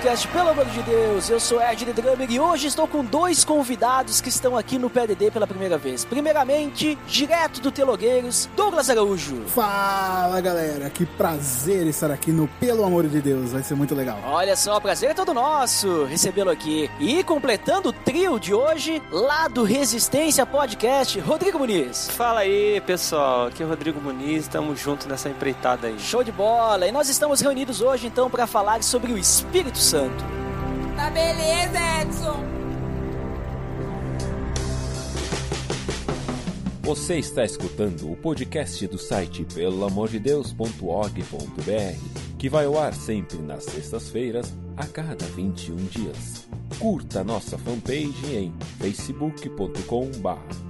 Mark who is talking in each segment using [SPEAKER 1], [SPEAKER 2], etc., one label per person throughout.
[SPEAKER 1] Podcast, pelo amor de Deus. Eu sou Ed The Drummer e hoje estou com dois convidados que estão aqui no PDD pela primeira vez. Primeiramente, direto do Telogueiros, Douglas Araújo.
[SPEAKER 2] Fala galera, que prazer estar aqui no Pelo Amor de Deus, vai ser muito legal.
[SPEAKER 1] Olha só, prazer é todo nosso recebê-lo aqui. E completando o trio de hoje, lá do Resistência Podcast, Rodrigo Muniz.
[SPEAKER 3] Fala aí, pessoal. Aqui é o Rodrigo Muniz, estamos juntos nessa empreitada aí.
[SPEAKER 1] Show de bola! E nós estamos reunidos hoje então para falar sobre o Espírito Santo.
[SPEAKER 4] Tá beleza, Edson!
[SPEAKER 5] Você está escutando o podcast do site pelamordedeus.org.br, que vai ao ar sempre nas sextas-feiras, a cada 21 dias. Curta nossa fanpage em facebook.com.br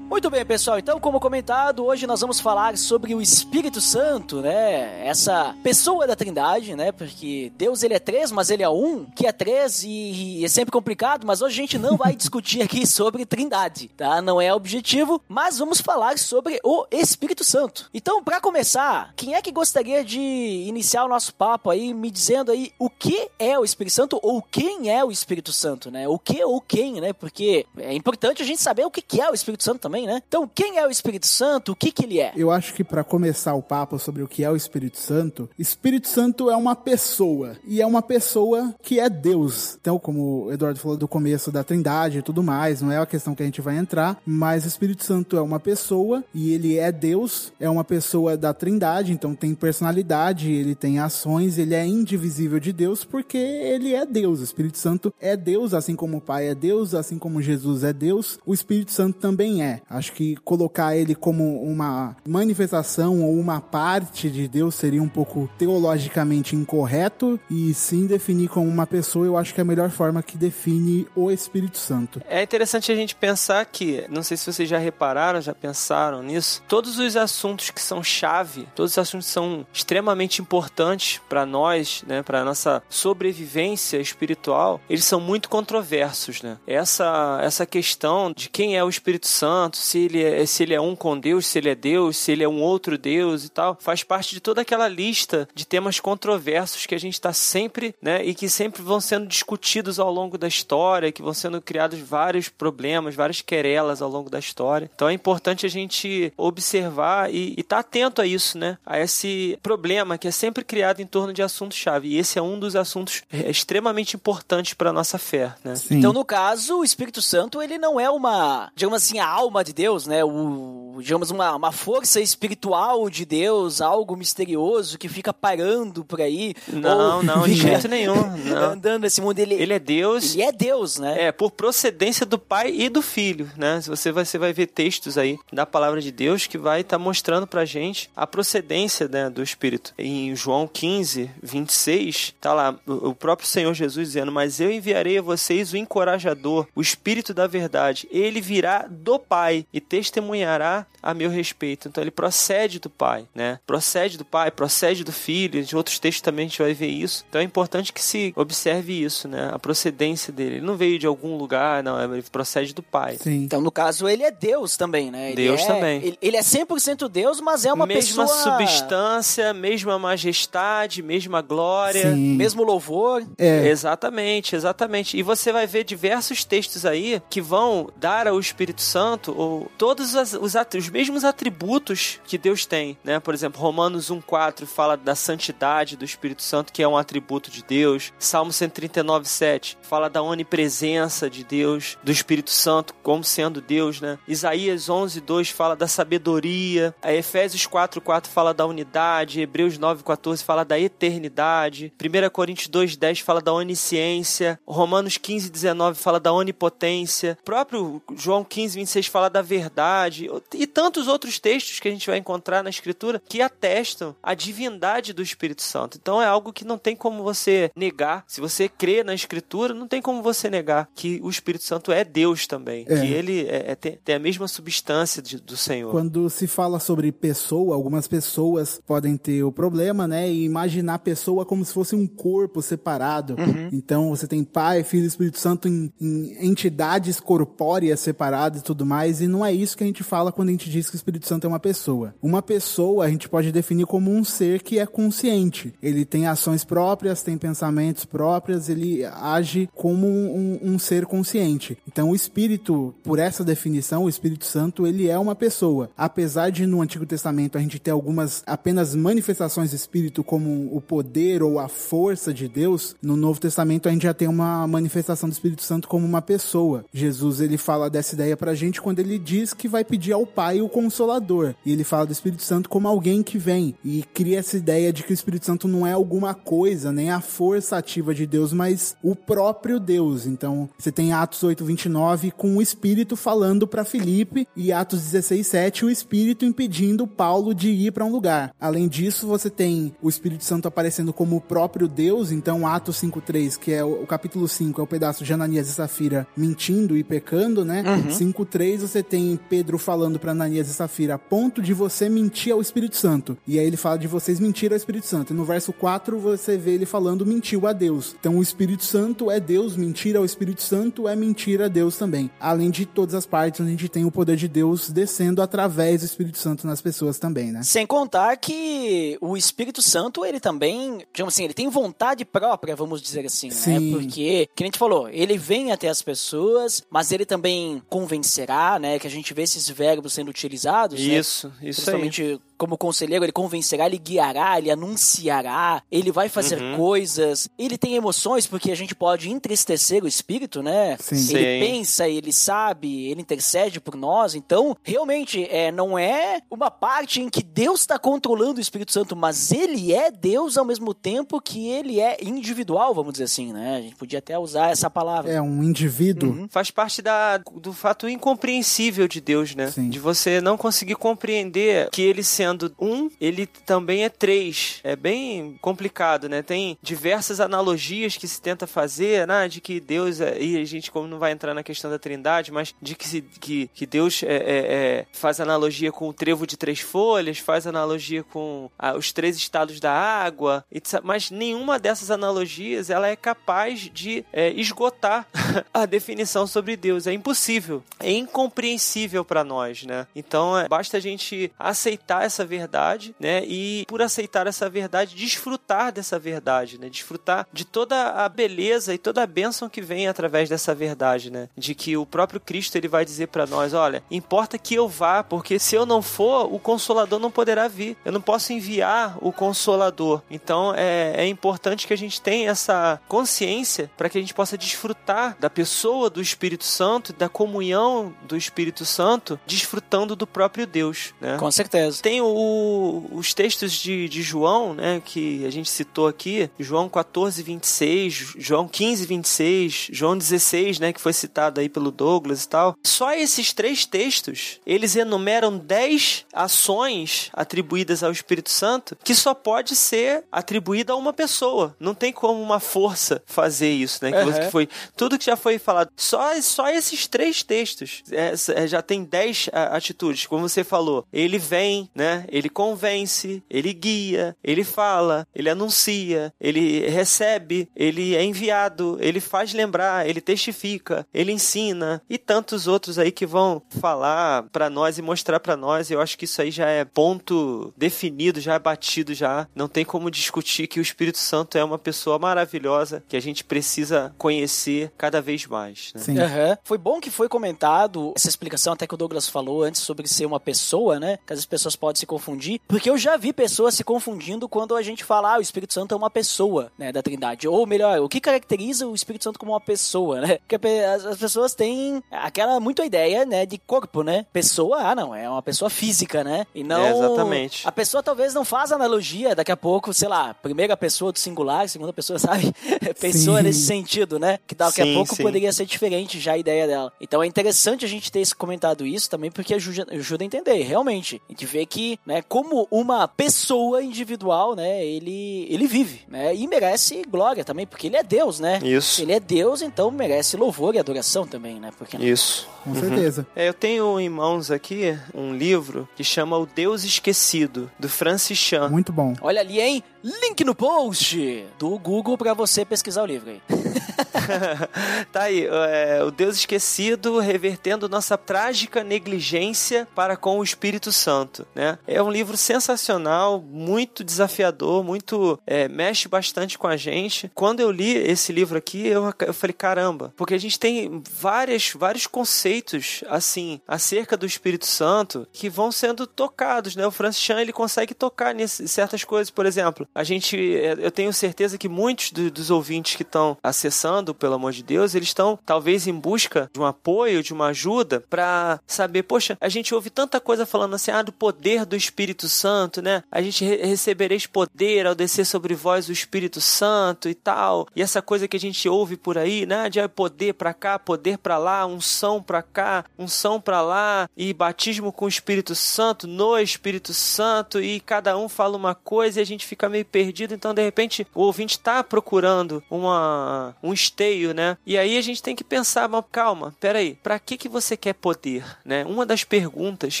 [SPEAKER 1] Muito bem, pessoal. Então, como comentado, hoje nós vamos falar sobre o Espírito Santo, né? Essa pessoa da Trindade, né? Porque Deus ele é três, mas ele é um, que é três e, e é sempre complicado. Mas hoje a gente não vai discutir aqui sobre Trindade, tá? Não é objetivo. Mas vamos falar sobre o Espírito Santo. Então, para começar, quem é que gostaria de iniciar o nosso papo aí, me dizendo aí o que é o Espírito Santo ou quem é o Espírito Santo, né? O que ou quem, né? Porque é importante a gente saber o que é o Espírito Santo também, né? Então, quem é o Espírito Santo? O que que ele é?
[SPEAKER 2] Eu acho que para começar o papo sobre o que é o Espírito Santo, Espírito Santo é uma pessoa e é uma pessoa que é Deus. Então, como o Eduardo falou do começo da Trindade e tudo mais, não é a questão que a gente vai entrar, mas o Espírito Santo é uma pessoa e ele é Deus, é uma pessoa da Trindade, então tem personalidade, ele tem ações, ele é indivisível de Deus porque ele é Deus. O Espírito Santo é Deus, assim como o Pai é Deus, assim como Jesus é Deus, o Espírito Santo também é. Acho que colocar ele como uma manifestação ou uma parte de Deus seria um pouco teologicamente incorreto e sim definir como uma pessoa, eu acho que é a melhor forma que define o Espírito Santo.
[SPEAKER 3] É interessante a gente pensar que, não sei se vocês já repararam, já pensaram nisso, todos os assuntos que são chave, todos os assuntos que são extremamente importantes para nós, né, para nossa sobrevivência espiritual, eles são muito controversos, né? Essa essa questão de quem é o Espírito Santo, se ele é, se ele é um com Deus, se ele é Deus, se ele é um outro Deus e tal, faz parte de toda aquela lista de temas controversos que a gente está sempre, né, e que sempre vão sendo discutidos ao longo da história, que vão sendo criados vários problemas, várias querelas ao longo da história. Então é importante a gente observar e estar tá atento a isso, né, a esse problema que é sempre criado em torno de assuntos-chave. E esse é um dos assuntos extremamente importantes para nossa fé, né?
[SPEAKER 2] Sim.
[SPEAKER 1] Então, no caso, o Espírito Santo, ele não é uma, digamos assim, a alma de Deus, né? O, digamos, uma, uma força espiritual de Deus, algo misterioso que fica parando por aí.
[SPEAKER 3] Não, não, de jeito nenhum. Não.
[SPEAKER 1] Andando nesse mundo. Ele,
[SPEAKER 3] Ele é Deus.
[SPEAKER 1] ele é Deus, né?
[SPEAKER 3] É, por procedência do Pai e do Filho, né? Você vai, você vai ver textos aí da palavra de Deus que vai estar mostrando pra gente a procedência né, do Espírito. Em João 15, 26, tá lá o próprio Senhor Jesus dizendo: Mas eu enviarei a vocês o encorajador, o Espírito da verdade. Ele virá do Pai e testemunhará a meu respeito. Então ele procede do Pai, né? Procede do Pai, procede do Filho. Em outros textos também a gente vai ver isso. Então é importante que se observe isso, né? A procedência dele. Ele não veio de algum lugar, não. Ele procede do Pai.
[SPEAKER 2] Sim.
[SPEAKER 1] Então, no caso, ele é Deus também, né? Ele
[SPEAKER 3] Deus
[SPEAKER 1] é-
[SPEAKER 3] também.
[SPEAKER 1] Ele, ele é 100% Deus, mas é uma
[SPEAKER 3] mesma
[SPEAKER 1] pessoa...
[SPEAKER 3] substância, mesma majestade, mesma glória.
[SPEAKER 2] Sim.
[SPEAKER 1] Mesmo louvor.
[SPEAKER 2] É,
[SPEAKER 3] Exatamente, exatamente. E você vai ver diversos textos aí que vão dar ao Espírito Santo todos os, os mesmos atributos que Deus tem, né? Por exemplo, Romanos 1:4 fala da santidade do Espírito Santo, que é um atributo de Deus. Salmo 139:7 fala da onipresença de Deus, do Espírito Santo como sendo Deus, né? Isaías 11:2 fala da sabedoria. A Efésios 4:4 fala da unidade, Hebreus 9:14 fala da eternidade. 1 Coríntios 2:10 fala da onisciência. Romanos 15:19 fala da onipotência. O próprio João 15:26 fala da verdade. e tantos outros textos que a gente vai encontrar na Escritura que atestam a divindade do Espírito Santo. Então é algo que não tem como você negar. Se você crê na Escritura, não tem como você negar que o Espírito Santo é Deus também,
[SPEAKER 2] É.
[SPEAKER 3] que ele é- é- tem, tem a mesma substância de- do Senhor.
[SPEAKER 2] Quando se fala sobre pessoa, algumas pessoas podem ter o problema, né? E imaginar a pessoa como se fosse um corpo separado. Então você tem Pai, Filho e Espírito Santo em, em entidades corpóreas separadas e tudo mais. E não é isso que a gente fala quando a gente diz que o Espírito Santo é uma pessoa. Uma pessoa a gente pode definir como um ser que é consciente. Ele tem ações próprias, tem pensamentos próprios, ele age como um, um ser consciente. Então o Espírito, por essa definição, o Espírito Santo, ele é uma pessoa. Apesar de no Antigo Testamento a gente ter algumas apenas manifestações do Espírito como o poder ou a força de Deus, no Novo Testamento a gente já tem uma manifestação do Espírito Santo como uma pessoa. Jesus ele fala dessa ideia pra gente quando ele diz que vai pedir ao Pai o Consolador. E ele fala do Espírito Santo como alguém que vem e cria essa ideia de que o Espírito Santo não é alguma coisa, nem a força ativa de Deus, mas o próprio Deus. Então, você tem Atos 8:29 com o Espírito falando para Filipe e Atos 16:7 o Espírito impedindo Paulo de ir para um lugar. Além disso, você tem o Espírito Santo aparecendo como o próprio Deus, então Atos 5:3, que é o, o capítulo 5, é o pedaço de Ananias e Safira mentindo e pecando, né? 5:3 você tem Pedro falando para Ananias e Safira, a ponto de você mentir ao Espírito Santo. E aí ele fala de vocês mentir ao Espírito Santo. E no verso 4 você vê ele falando mentiu a Deus. Então o Espírito Santo é Deus, mentir ao Espírito Santo é mentir a Deus também. Além de todas as partes onde a gente tem o poder de Deus descendo através do Espírito Santo nas pessoas também, né?
[SPEAKER 1] Sem contar que o Espírito Santo, ele também, digamos assim, ele tem vontade própria, vamos dizer assim,
[SPEAKER 2] Sim.
[SPEAKER 1] né? Porque, que a gente falou, ele vem até as pessoas, mas ele também convencerá, né? Que a gente vê esses verbos sendo utilizados, né?
[SPEAKER 3] Isso, isso aí.
[SPEAKER 1] Como conselheiro, ele convencerá, ele guiará, ele anunciará, ele vai fazer
[SPEAKER 3] Uhum.
[SPEAKER 1] coisas, ele tem emoções, porque a gente pode entristecer o espírito, né?
[SPEAKER 2] Sim.
[SPEAKER 1] Ele
[SPEAKER 3] Sim.
[SPEAKER 1] pensa, ele sabe, ele intercede por nós. Então, realmente, é, não é uma parte em que Deus está controlando o Espírito Santo, mas ele é Deus ao mesmo tempo que ele é individual, vamos dizer assim, né? A gente podia até usar essa palavra.
[SPEAKER 2] É um indivíduo.
[SPEAKER 3] Faz parte da, do fato incompreensível de Deus, né?
[SPEAKER 2] Sim.
[SPEAKER 3] De você não conseguir compreender que ele sendo um, ele também é três. É bem complicado, né? Tem diversas analogias que se tenta fazer, né? De que Deus é. E a gente, como não vai entrar na questão da trindade, mas de que, se, que, que Deus é, é- é- faz analogia com o trevo de três folhas, faz analogia com os três estados da água, mas nenhuma dessas analogias ela é capaz de é, esgotar a definição sobre Deus. É impossível, é incompreensível para nós, né? Então basta a gente aceitar essa verdade, né? E por aceitar essa verdade, desfrutar dessa verdade, né? Desfrutar de toda a beleza e toda a bênção que vem através dessa verdade, né? De que o próprio Cristo ele vai dizer para nós, olha, importa que eu vá, porque se eu não for, o Consolador não poderá vir. Eu não posso enviar o Consolador. Então é, é importante que a gente tenha essa consciência para que a gente possa desfrutar da pessoa do Espírito Santo, da comunhão do Espírito Santo, desfrutando do próprio Deus, né?
[SPEAKER 1] Com certeza.
[SPEAKER 3] Tem o- os textos de, de João, né, que a gente citou aqui, João 14, 26, João 15, 26, João 16, né, que foi citado aí pelo Douglas e tal. Só esses três textos, eles enumeram 10 ações atribuídas ao Espírito Santo que só pode ser atribuída a uma pessoa. Não tem como uma força fazer isso, né? Que
[SPEAKER 1] Uhum.
[SPEAKER 3] que foi tudo que já foi falado. Só, só esses três textos é, já tem dez atitudes, como você falou. Ele vem, né? Ele convence, ele guia, ele fala, ele anuncia, ele recebe, ele é enviado, ele faz lembrar, ele testifica, ele ensina e tantos outros aí que vão falar pra nós e mostrar pra nós. Eu acho que isso aí já é ponto definido, já é batido já. Não tem como discutir que o Espírito Santo é uma pessoa maravilhosa que a gente precisa conhecer cada vez mais. Né?
[SPEAKER 2] Sim.
[SPEAKER 1] Aham. Foi bom que foi comentado essa explicação até que o Douglas falou antes sobre ser uma pessoa, né? Que às vezes as pessoas podem pode se confundir, porque eu já vi pessoas se confundindo quando a gente fala, ah, o Espírito Santo é uma pessoa, né, da Trindade. Ou melhor, o que caracteriza o Espírito Santo como uma pessoa, né? Porque as, as pessoas têm aquela muito ideia, né, de corpo, né? Pessoa, ah, não, é uma pessoa física, né? E não.
[SPEAKER 3] É, exatamente.
[SPEAKER 1] A pessoa talvez não faz analogia daqui a pouco, sei lá, primeira pessoa do singular, segunda pessoa, sabe? pessoa
[SPEAKER 2] Sim.
[SPEAKER 1] nesse sentido, né? Que daqui
[SPEAKER 3] Sim,
[SPEAKER 1] a pouco
[SPEAKER 3] sim.
[SPEAKER 1] poderia ser diferente já a ideia dela. Então é interessante a gente ter esse comentado isso também, porque ajuda, ajuda a entender, realmente. A gente vê que, né, como uma pessoa individual, né, ele, ele vive, né? E merece glória também, porque ele é Deus, né?
[SPEAKER 3] Isso.
[SPEAKER 1] Ele é Deus, então merece louvor e adoração também, né? Porque
[SPEAKER 3] Isso.
[SPEAKER 2] Com certeza.
[SPEAKER 3] É, eu tenho em mãos aqui um livro que chama O Deus Esquecido, do Francis Chan.
[SPEAKER 2] Muito bom.
[SPEAKER 1] Olha ali, hein? Link no post do Google pra você pesquisar o livro aí.
[SPEAKER 3] tá aí, é, o Deus Esquecido revertendo nossa trágica negligência para com o Espírito Santo, né? É um livro sensacional, muito desafiador, muito é, mexe bastante com a gente. Quando eu li esse livro aqui, eu, eu falei caramba, porque a gente tem várias, vários conceitos assim acerca do Espírito Santo que vão sendo tocados, né? O Francis Chan ele consegue tocar em certas coisas, por exemplo, a gente, eu tenho certeza que muitos do- dos ouvintes que estão acessando, pelo amor de Deus, eles estão talvez em busca de um apoio, de uma ajuda para saber, poxa, a gente ouve tanta coisa falando assim, ah, do poder do Espírito Santo, né? A gente re recebereis poder ao descer sobre vós o Espírito Santo e tal. E essa coisa que a gente ouve por aí, né? De ah, poder pra cá, poder pra lá, unção pra cá, unção pra lá e batismo com o Espírito Santo, no Espírito Santo e cada um fala uma coisa e a gente fica meio perdido. Então, de repente, o ouvinte tá procurando uma um esteio, né? E aí a gente tem que pensar, mas calma, peraí, pra que que você quer poder, né? Uma das perguntas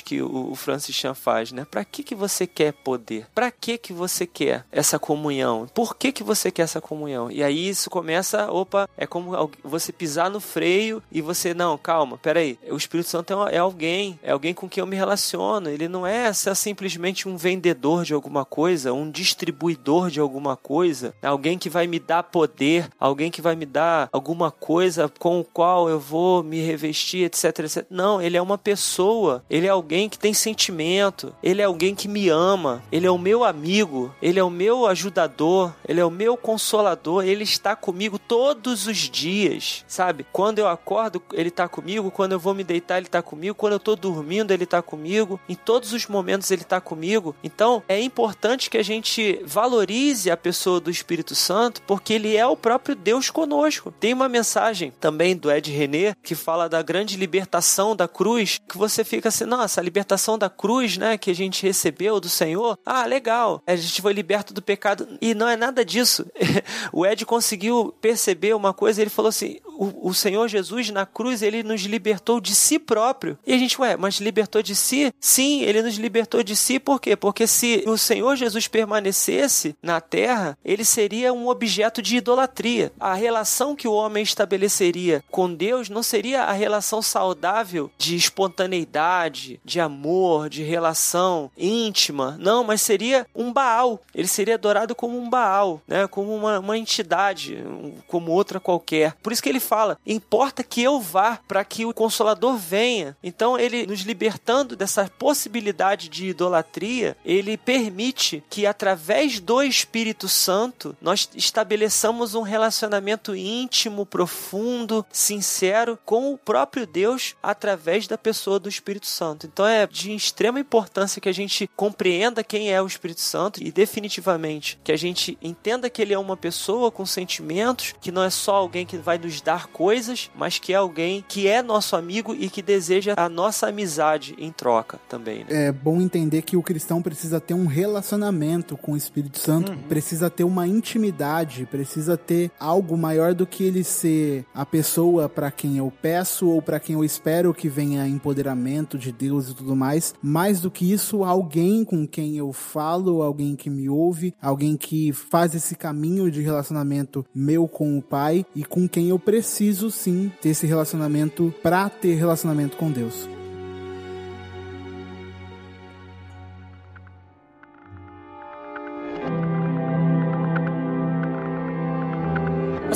[SPEAKER 3] que o o Francis Chan faz, né? Pra que que você quer poder? Pra que que você quer essa comunhão? Por que que você quer essa comunhão? E aí isso começa, opa, é como você pisar no freio e você, não, calma, peraí, o Espírito Santo é é alguém, é alguém com quem eu me relaciono, ele não é simplesmente um vendedor de alguma coisa, um distribuidor de alguma coisa, alguém que vai me dar poder, alguém que vai me dar alguma coisa com o qual eu vou me revestir, etc, etc. Não, ele é uma pessoa, ele é alguém que tem sentimento, ele é alguém que me ama, ele é o meu amigo, ele é o meu ajudador, ele é o meu consolador, ele está comigo todos os dias, sabe? Quando eu acordo, ele está comigo, quando eu vou me deitar, ele está comigo, quando eu estou dormindo, ele está comigo, em todos os momentos ele está comigo. Então, é importante que a gente valorize a pessoa do Espírito Santo, porque ele é o próprio Deus conosco. Tem uma mensagem também do Ed René que fala da grande libertação da cruz, que você fica assim, nossa, a libertação da cruz, né, que a gente recebeu do Senhor. Ah, legal. A gente foi liberto do pecado e não é nada disso. o Ed conseguiu perceber uma coisa, ele falou assim: o, o Senhor Jesus na cruz, ele nos libertou de si próprio. E a gente, ué, mas libertou de si? Sim, ele nos libertou de si, por quê? Porque se o Senhor Jesus permanecesse na terra, ele seria um objeto de idolatria. A relação que o homem estabeleceria com Deus não seria a relação saudável de espontaneidade, de amor, de relação íntima. Não, mas seria um Baal. Ele seria adorado como um Baal, né? Como uma, uma entidade, como outra qualquer. Por isso que ele fala: importa que eu vá para que o Consolador venha. Então, ele nos libertando dessa possibilidade de idolatria, ele permite que através do Espírito Santo nós estabeleçamos um relacionamento íntimo, profundo, sincero com o próprio Deus através da pessoa do Espírito Santo. Então é de extrema importância que a gente compreenda quem é o Espírito Santo e definitivamente que a gente entenda que ele é uma pessoa com sentimentos, que não é só alguém que vai nos dar coisas, mas que é alguém que é nosso amigo e que deseja a nossa amizade em troca também. Né?
[SPEAKER 2] É bom entender que o cristão precisa ter um relacionamento com o Espírito Santo, precisa ter uma intimidade, precisa ter algo maior do que ele ser a pessoa para quem eu peço ou para quem eu espero que venha empoderamento de Deus e tudo mais. Mais do que isso, alguém com quem eu falo, alguém que me ouve, alguém que faz esse caminho de relacionamento meu com o Pai e com quem eu preciso sim ter esse relacionamento para ter relacionamento com Deus.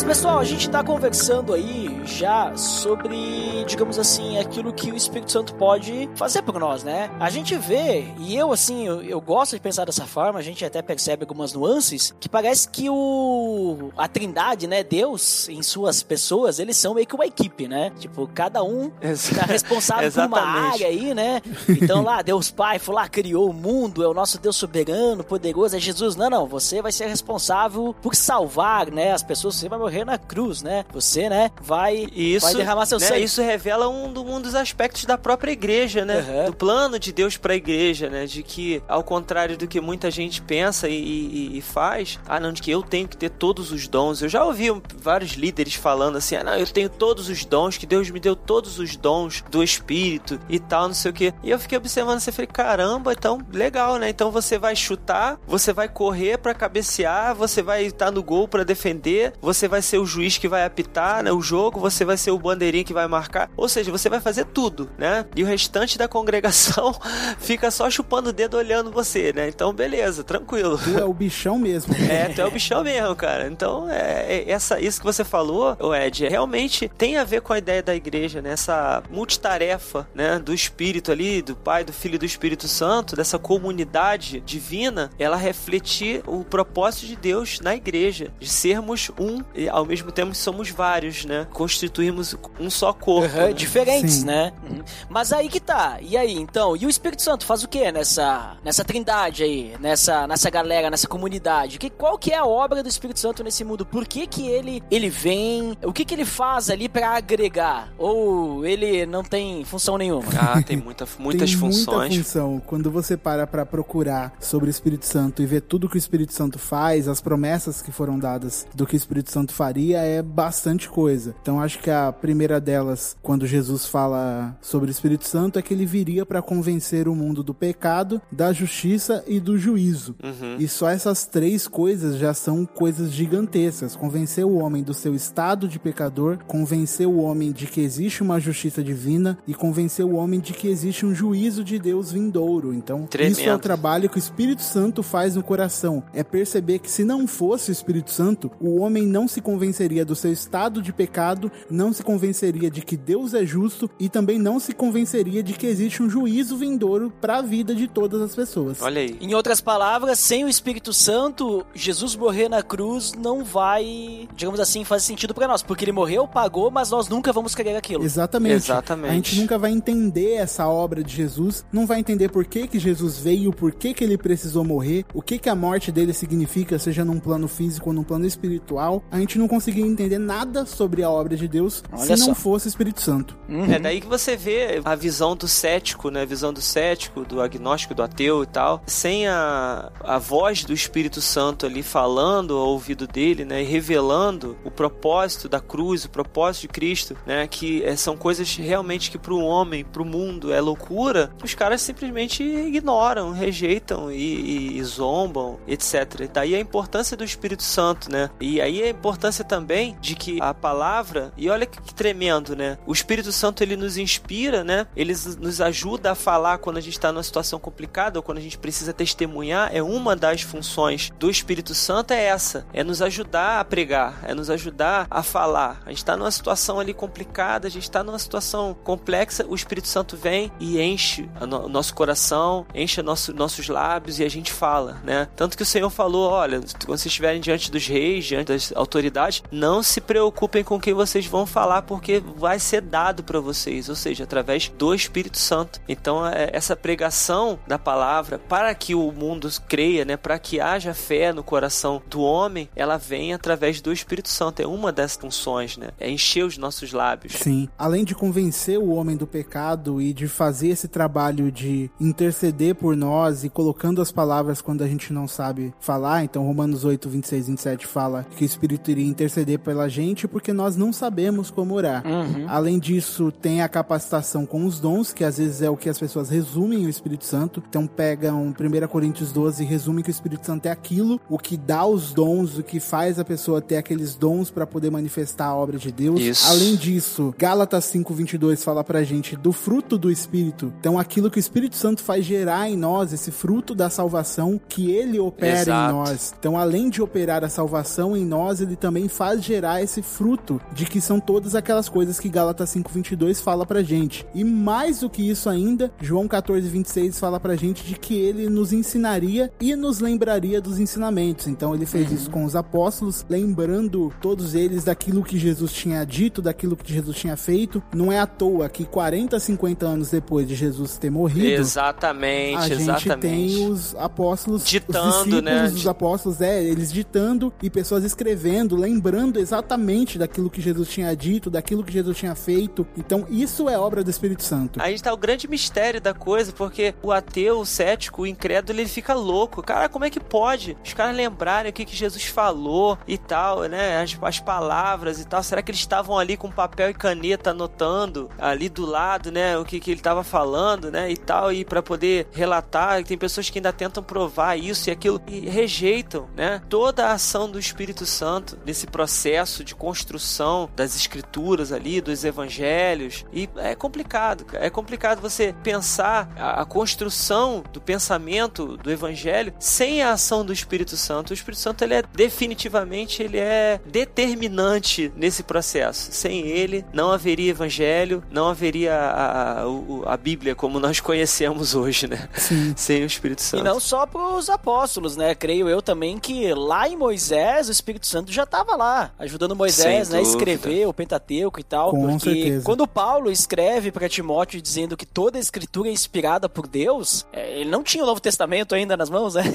[SPEAKER 1] Mas pessoal, a gente tá conversando aí já sobre, digamos assim, aquilo que o Espírito Santo pode fazer por nós, né? A gente vê, e eu assim, eu, eu gosto de pensar dessa forma, a gente até percebe algumas nuances, que parece que o a Trindade, né, Deus em suas pessoas, eles são meio que uma equipe, né? Tipo, cada um tá responsável por uma área aí, né? Então lá, Deus Pai foi lá, criou o mundo, é o nosso Deus soberano, poderoso, é Jesus. Não, não, você vai ser responsável por salvar, né, as pessoas, você vai morrer na cruz, né? Você, né, vai,
[SPEAKER 3] isso,
[SPEAKER 1] vai derramar seu
[SPEAKER 3] né,
[SPEAKER 1] sangue.
[SPEAKER 3] isso revela um, do- um dos aspectos da própria igreja, né?
[SPEAKER 1] Uhum.
[SPEAKER 3] Do plano de Deus para a igreja, né? De que, ao contrário do que muita gente pensa e, e- e faz, ah, não, de que eu tenho que ter todos os dons. Eu já ouvi vários líderes falando assim, ah, não, eu tenho todos os dons, que Deus me deu todos os dons do Espírito e tal, não sei o quê. E eu fiquei observando assim, falei, caramba, então, legal, né? Então você vai chutar, você vai correr para cabecear, você vai estar no gol para defender, você vai ser o juiz que vai apitar, né, o jogo, você vai ser o bandeirinha que vai marcar. Ou seja, você vai fazer tudo, né? E o restante da congregação fica só chupando o dedo olhando você, né? Então, beleza, tranquilo.
[SPEAKER 2] Tu é o bichão mesmo.
[SPEAKER 3] É, tu é o bichão mesmo, cara. Então, é, é- essa, isso que você falou, o Ed, é, realmente tem a ver com a ideia da igreja, né? Essa multitarefa, né? Do Espírito ali, do Pai, do Filho e do Espírito Santo, dessa comunidade divina, ela refletir o propósito de Deus na igreja, de sermos um ao mesmo tempo somos vários, né? Constituirmos um só corpo.
[SPEAKER 1] Aham,
[SPEAKER 3] né?
[SPEAKER 1] diferentes,
[SPEAKER 2] Sim.
[SPEAKER 1] né? Uhum. Mas aí que tá. E aí, então? E o Espírito Santo faz o que nessa, nessa trindade aí? Nessa, nessa galera, nessa comunidade? Que, qual que é a obra do Espírito Santo nesse mundo? Por que que ele, ele vem? O que que ele faz ali pra agregar? Ou ele não tem função nenhuma?
[SPEAKER 3] Ah, tem muita, muitas
[SPEAKER 2] Tem
[SPEAKER 3] funções.
[SPEAKER 2] muita função. Quando você para pra procurar sobre o Espírito Santo e ver tudo que o Espírito Santo faz, as promessas que foram dadas do que o Espírito Santo faria, é bastante coisa. Então acho que a primeira delas, quando Jesus fala sobre o Espírito Santo, é que ele viria pra convencer o mundo do pecado, da justiça e do juízo.
[SPEAKER 3] Uhum.
[SPEAKER 2] E só essas três coisas já são coisas gigantescas. Convencer o homem do seu estado de pecador, convencer o homem de que existe uma justiça divina e convencer o homem de que existe um juízo de Deus vindouro. Então,
[SPEAKER 3] Tremendo.
[SPEAKER 2] isso é o trabalho que o Espírito Santo faz no coração. É perceber que se não fosse o Espírito Santo, o homem não se convenceria do seu estado de pecado, não se convenceria de que Deus é justo e também não se convenceria de que existe um juízo vindouro para a vida de todas as pessoas.
[SPEAKER 3] Olha aí.
[SPEAKER 1] Em outras palavras, sem o Espírito Santo, Jesus morrer na cruz não vai, digamos assim, fazer sentido pra nós. Porque ele morreu, pagou, mas nós nunca vamos querer aquilo.
[SPEAKER 2] Exatamente.
[SPEAKER 3] Exatamente.
[SPEAKER 2] A gente nunca vai entender essa obra de Jesus, não vai entender por que, que Jesus veio, por que, que ele precisou morrer, o que, que a morte dele significa, seja num plano físico ou num plano espiritual. A gente não conseguiria entender nada sobre a obra de Deus
[SPEAKER 1] Olha
[SPEAKER 2] se
[SPEAKER 1] só.
[SPEAKER 2] não fosse o Espírito Santo.
[SPEAKER 3] É daí que você vê a visão do cético, né? A visão do cético, do agnóstico, do ateu e tal. Sem a, a voz do Espírito Santo ali falando ao ouvido dele, né? E revelando o propósito da cruz, o propósito de Cristo, né? Que eh, são coisas realmente que pro homem, pro mundo é loucura. Os caras simplesmente ignoram, rejeitam e, e- e zombam, etc. Daí a importância do Espírito Santo, né? E aí a importância também de que a palavra, e olha que, tremendo, né? O Espírito Santo ele nos inspira, né? Ele nos ajuda a falar quando a gente está numa situação complicada ou quando a gente precisa testemunhar. É uma das funções do Espírito Santo é essa, é nos ajudar a pregar, é nos ajudar a falar. A gente está numa situação ali complicada, a gente está numa situação complexa, o Espírito Santo vem e enche o nosso coração, enche nosso, nossos lábios e a gente fala, né? Tanto que o Senhor falou, olha, quando vocês estiverem diante dos reis, diante das autoridades, não se preocupem com quem vocês vão falar, porque vai ser dado para vocês, ou seja, através do Espírito Santo. Então, é- essa pregação da palavra, para que o mundo creia, né, para que haja fé no coração do homem, ela vem através do Espírito Santo. É uma das funções, né? É encher os nossos lábios.
[SPEAKER 2] Sim. Além de convencer o homem do pecado e de fazer esse trabalho de interceder por nós e colocando as palavras quando a gente não sabe falar, então Romanos 8, 26, 27 fala que o Espírito iria interceder pela gente porque nós não sabemos como orar.
[SPEAKER 1] Uhum.
[SPEAKER 2] Além disso, tem a capacitação com os dons, que às vezes é o que as pessoas resumem o Espírito Santo. Então pegam 1 Coríntios 12 e resumem que o Espírito Santo é aquilo, o que dá os dons, o que faz a pessoa ter aqueles dons para poder manifestar a obra de Deus.
[SPEAKER 3] Isso.
[SPEAKER 2] Além disso, Gálatas 5:22 fala pra gente do fruto do Espírito. Então aquilo que o Espírito Santo faz gerar em nós, esse fruto da salvação que ele opera
[SPEAKER 3] Exato.
[SPEAKER 2] em nós. Então além de operar a salvação em nós, ele também faz gerar esse fruto de que são todas aquelas coisas que Gálatas 5:22 fala pra gente. E mais do que isso ainda, João 14:26 fala pra gente de que ele nos ensinaria e nos lembraria dos ensinamentos. Então ele fez isso com os apóstolos, lembrando todos eles daquilo que Jesus tinha dito, daquilo que Jesus tinha feito. Não é à toa que 40, 50 anos depois de Jesus ter morrido,
[SPEAKER 3] Exatamente,
[SPEAKER 2] a gente
[SPEAKER 3] exatamente.
[SPEAKER 2] tem os apóstolos,
[SPEAKER 3] Ditando,
[SPEAKER 2] os discípulos
[SPEAKER 3] né?
[SPEAKER 2] dos apóstolos, é, eles ditando e pessoas escrevendo, lembrando exatamente daquilo que Jesus tinha dito, daquilo que Jesus tinha feito. Então, isso é obra do Espírito Santo.
[SPEAKER 3] Aí está o grande mistério da coisa, porque o ateu, o cético, o incrédulo, ele fica louco. Cara, como é que pode os caras lembrarem o que, que Jesus falou e tal, né? As, as palavras e tal. Será que eles estavam ali com papel e caneta anotando ali do lado, né? O que, que ele estava falando, né? E tal, e para poder relatar. Tem pessoas que ainda tentam provar isso e aquilo e rejeitam, né? Toda a ação do Espírito Santo nesse processo de construção das escrituras ali, dos evangelhos. E é complicado, cara. É complicado você pensar a, a construção do pensamento do evangelho sem a ação do Espírito Santo. O Espírito Santo ele é definitivamente ele é determinante nesse processo. Sem ele não haveria evangelho, não haveria a, a, a Bíblia como nós conhecemos hoje, né?
[SPEAKER 2] Sim.
[SPEAKER 3] Sem o Espírito Santo.
[SPEAKER 1] E não só pros apóstolos, né? Creio eu também que lá em Moisés o Espírito Santo já estava lá, ajudando Moisés, né, a escrever o Pentateuco e tal.
[SPEAKER 2] Com
[SPEAKER 1] porque
[SPEAKER 2] certeza.
[SPEAKER 1] quando Paulo escreve para Timóteo dizendo que toda a escritura é inspirada por Deus, é, ele não tinha o Novo Testamento ainda nas mãos, né?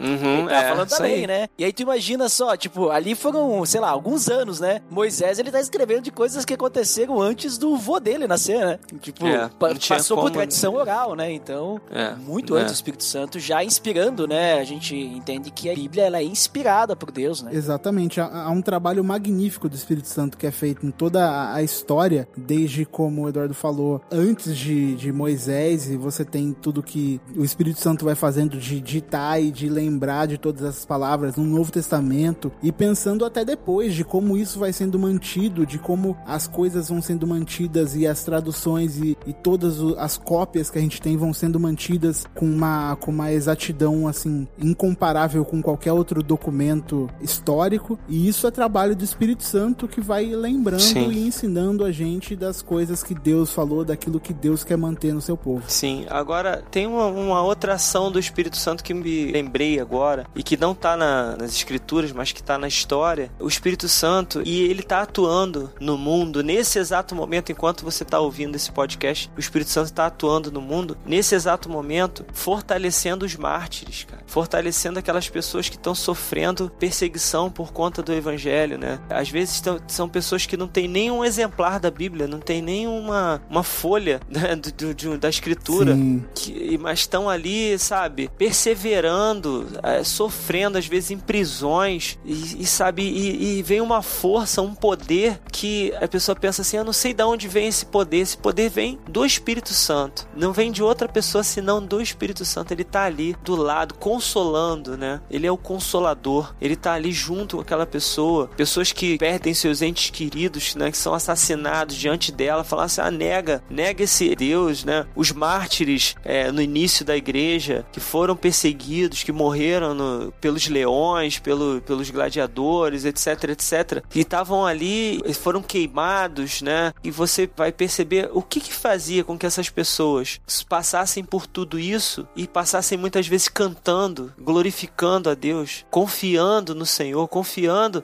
[SPEAKER 3] Uhum,
[SPEAKER 1] Ele tá
[SPEAKER 3] é,
[SPEAKER 1] falando também, né? E aí tu imagina só, tipo, ali foram, sei lá, alguns anos, né? Moisés, ele tá escrevendo de coisas que aconteceram antes do vô dele nascer, né? Tipo,
[SPEAKER 3] É,
[SPEAKER 1] pa- passou por
[SPEAKER 3] como,
[SPEAKER 1] tradição
[SPEAKER 3] né?
[SPEAKER 1] oral, né? Então,
[SPEAKER 3] É,
[SPEAKER 1] muito
[SPEAKER 3] é.
[SPEAKER 1] antes do Espírito Santo, já inspirando, né? A gente entende que a Bíblia, ela é inspirada por Deus, né?
[SPEAKER 2] Exatamente, há, há um trabalho magnífico do Espírito Santo que é feito em toda a, história, desde como o Eduardo falou, antes de, de Moisés, e você tem tudo que o Espírito Santo vai fazendo de ditar e de lembrar de todas essas palavras no Novo Testamento, e pensando até depois de como isso vai sendo mantido, de como as coisas vão sendo mantidas e as traduções e, e todas as cópias que a gente tem vão sendo mantidas com uma, com uma exatidão assim incomparável com qualquer outro documento histórico e isso é trabalho do Espírito Santo que vai lembrando
[SPEAKER 3] Sim.
[SPEAKER 2] e ensinando a gente das coisas que Deus falou, daquilo que Deus quer manter no seu povo.
[SPEAKER 3] Sim, agora tem uma, uma outra ação do Espírito Santo que me lembrei agora e que não tá na- nas escrituras, mas que tá na história. O Espírito Santo e ele tá atuando no mundo nesse exato momento enquanto você tá ouvindo esse podcast. O Espírito Santo tá atuando no mundo nesse exato momento, fortalecendo os mártires, cara, fortalecendo aquelas pessoas que estão sofrendo perseguição por conta do evangelho, né? Às vezes são pessoas que não têm nenhum exemplar da Bíblia, não tem nenhuma uma folha né, do- do- da escritura que, mas estão ali, sabe, perseverando, é, sofrendo às vezes em prisões e, e, sabe, e, e vem uma força, um poder que a pessoa pensa assim, eu não sei de onde vem esse poder, esse poder vem do Espírito Santo, não vem de outra pessoa senão do Espírito Santo, ele tá ali do lado, consolando, né? Ele é o consolador, ele tá ali junto com aquela pessoa, pessoas que perdem seus entes queridos, né, que são assassinados diante dela, falam assim, ah, nega, nega esse Deus, né? Os mártires é, no início da igreja que foram perseguidos, que morreram no- pelos leões, pelo, pelos gladiadores, etc, etc, e estavam ali, foram queimados, né? E você vai perceber o que que fazia com que essas pessoas passassem por tudo isso e passassem muitas vezes cantando, glorificando a Deus, confiando no Senhor, confiando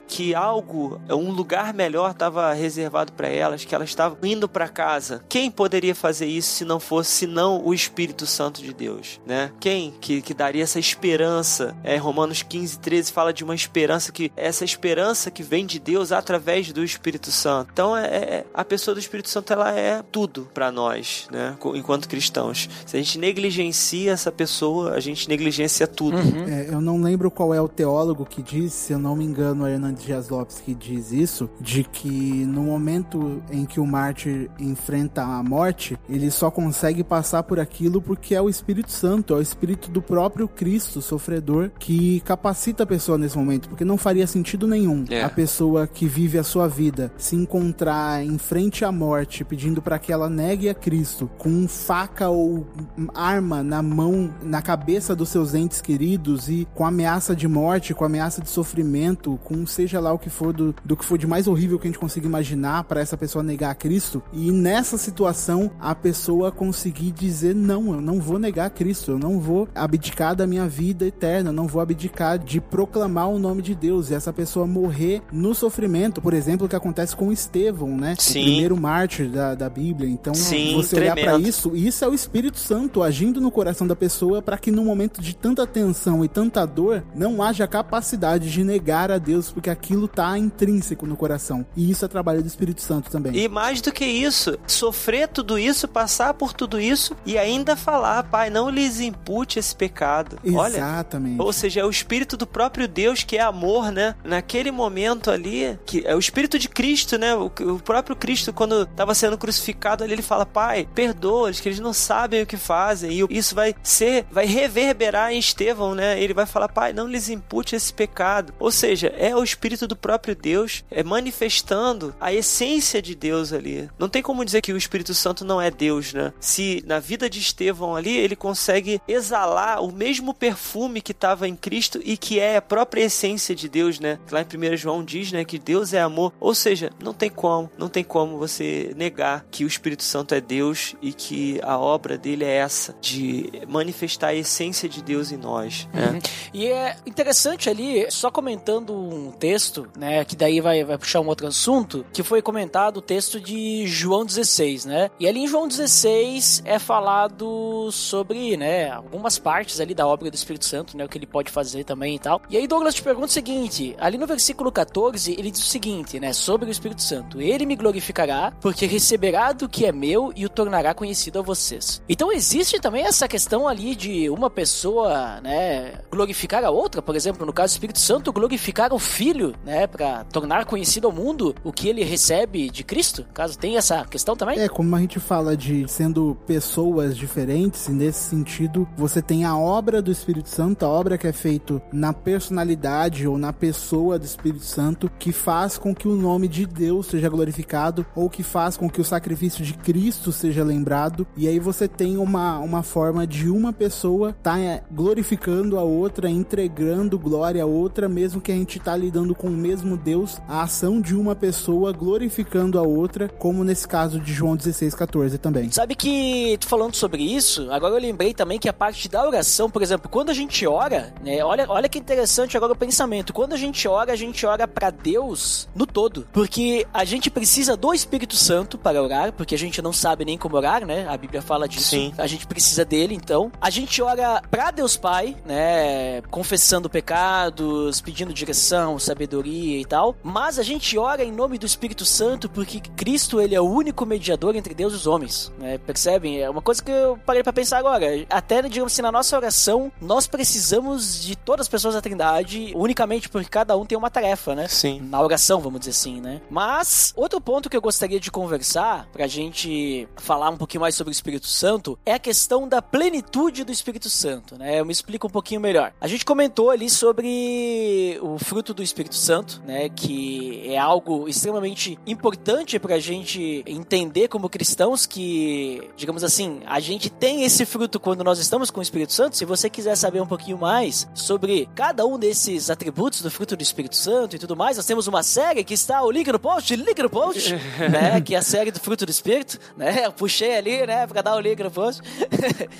[SPEAKER 3] que algo, um lugar melhor estava reservado para elas, que elas estavam indo para casa. Quem poderia fazer isso se não fosse senão o Espírito Santo de Deus, né? Quem que, que daria essa esperança? É, Romanos 15, 13 fala de uma esperança que essa esperança que vem de Deus através do Espírito Santo. Então é, é- a pessoa do Espírito Santo ela é tudo para nós, né? Enquanto cristãos. Se a gente negligencia essa pessoa, a gente negligencia tudo.
[SPEAKER 2] É, eu não lembro qual é o teólogo que diz, se eu não me engano, é Hernandes Dias Lopes que diz isso, de que no momento em que o mártir enfrenta a morte, ele só consegue passar por aquilo porque é o Espírito Santo, é o Espírito do próprio Cristo, sofredor, que capacita a pessoa nesse momento, porque não faria sentido nenhum
[SPEAKER 3] É.
[SPEAKER 2] a pessoa que vive a sua vida se encontrar em frente à morte, pedindo para que ela negue a Cristo, com faca ou arma na mão, na cabeça dos seus entes queridos e com ameaça de morte, com ameaça de sofrimento com seja lá o que for do, do que for de mais horrível que a gente consiga imaginar para essa pessoa negar Cristo. E nessa situação a pessoa conseguir dizer não, eu não vou negar Cristo, eu não vou abdicar da minha vida eterna, eu não vou abdicar de proclamar o nome de Deus. E essa pessoa morrer no sofrimento, por exemplo, o que acontece com Estevão, né?
[SPEAKER 3] Sim.
[SPEAKER 2] O primeiro mártir da, da Bíblia. Então,
[SPEAKER 3] Sim,
[SPEAKER 2] você olhar para
[SPEAKER 3] tremendo.
[SPEAKER 2] isso, isso é o Espírito Santo agindo no coração da pessoa para que no momento de tanta tensão e tanta dor não haja capacidade de negar a Deus, porque aquilo tá intrínseco no coração. E isso é trabalho do Espírito Santo também.
[SPEAKER 3] E mais do que isso, sofrer tudo isso, passar por tudo isso e ainda falar, Pai, não lhes impute esse pecado. Olha,
[SPEAKER 2] Exatamente.
[SPEAKER 3] Ou seja, é o espírito do próprio Deus que é amor, né? Naquele momento ali, que é o espírito de Cristo, né? O, o próprio Cristo, quando estava sendo crucificado ali, ele fala: Pai, perdoa-lhes, que eles não sabem o que fazem. E isso vai ser, vai reverberar em Estevão, né? Ele vai falar: Pai, não lhes impute esse pecado. Ou seja, é o espírito do próprio Deus, é manifestando a essência de Deus ali. Não tem como dizer que o Espírito Santo não é Deus, né? Se na vida de Estevão ali, ele consegue exalar o mesmo perfume que estava em Cristo e que é a própria essência de Deus, né? Lá em 1 João diz, né, que Deus é amor. Ou seja, não tem como, não tem como você negar que o Espírito Santo é Deus e que a obra dele é essa, de manifestar a essência de Deus em nós, né?
[SPEAKER 1] E é interessante ali, só comentando um texto, né, que daí vai, vai puxar um outro assunto, que foi comentado o texto de João 16, né? E ali em João 16 é falado sobre, né, algumas partes ali da obra do Espírito Santo, né, o que ele pode fazer também e tal. E aí Douglas te pergunta o seguinte, ali no versículo 14, ele diz o seguinte, né, sobre o Espírito Santo: Ele me glorificará, porque receberá do que é meu e o tornará conhecido a vocês. Então existe também essa questão ali de uma pessoa, né, glorificar a outra, por exemplo, no caso do Espírito Santo, glorificar o Filho, né, para tornar conhecido ao mundo o que ele recebe de Cristo. Caso tenha essa questão também.
[SPEAKER 2] É, como a gente fala de sendo pessoas diferentes, nesse sentido, você tem a obra do Espírito Santo, a obra que é feita na personalidade ou na pessoa do Espírito Santo, que faz com que o nome de Deus seja glorificado, ou que faz com que o sacrifício de Cristo seja lembrado, e aí você tem uma, uma forma de uma pessoa tá é, glorificando a outra, entregando glória a outra, mesmo que a gente tá lidando com o mesmo Deus, a ação de uma pessoa glorificando a outra, como nesse caso de João 16,14 também.
[SPEAKER 1] Sabe que, falando sobre isso, agora eu lembrei também que a parte da oração, por exemplo, quando a gente ora, né, olha, olha que interessante agora o pensamento, quando a gente ora, a gente ora para Deus no todo, porque a gente precisa do Espírito Santo para orar, porque a gente não sabe nem como orar, né, a Bíblia fala disso,
[SPEAKER 3] Sim.
[SPEAKER 1] a gente precisa dele, então, a gente ora para Deus Pai, né, confessando pecados, pedindo direção, sabedoria e tal, mas a gente ora em nome do Espírito Santo porque Cristo, ele é o único mediador entre Deus e os homens, né? Percebem? É uma coisa que eu parei pra pensar agora. Até, digamos assim, na nossa oração, nós precisamos de todas as pessoas da Trindade, unicamente porque cada um tem uma tarefa, né?
[SPEAKER 3] Sim.
[SPEAKER 1] Na oração, vamos dizer assim, né? Mas, outro ponto que eu gostaria de conversar, pra gente falar um pouquinho mais sobre o Espírito Santo, é a questão da plenitude do Espírito Santo, né? Eu me explico um pouquinho melhor. A gente comentou ali sobre o fruto do Espírito Santo, né? Que é algo extremamente importante pra gente entender como cristãos que, digamos assim, a gente tem esse fruto quando nós estamos com o Espírito Santo. Se você quiser saber um pouquinho mais sobre cada um desses atributos do fruto do Espírito Santo e tudo mais, nós temos uma série que está o link no post, link no post, né? Que é a série do fruto do Espírito, né? Eu puxei ali, né? Pra dar o link no post.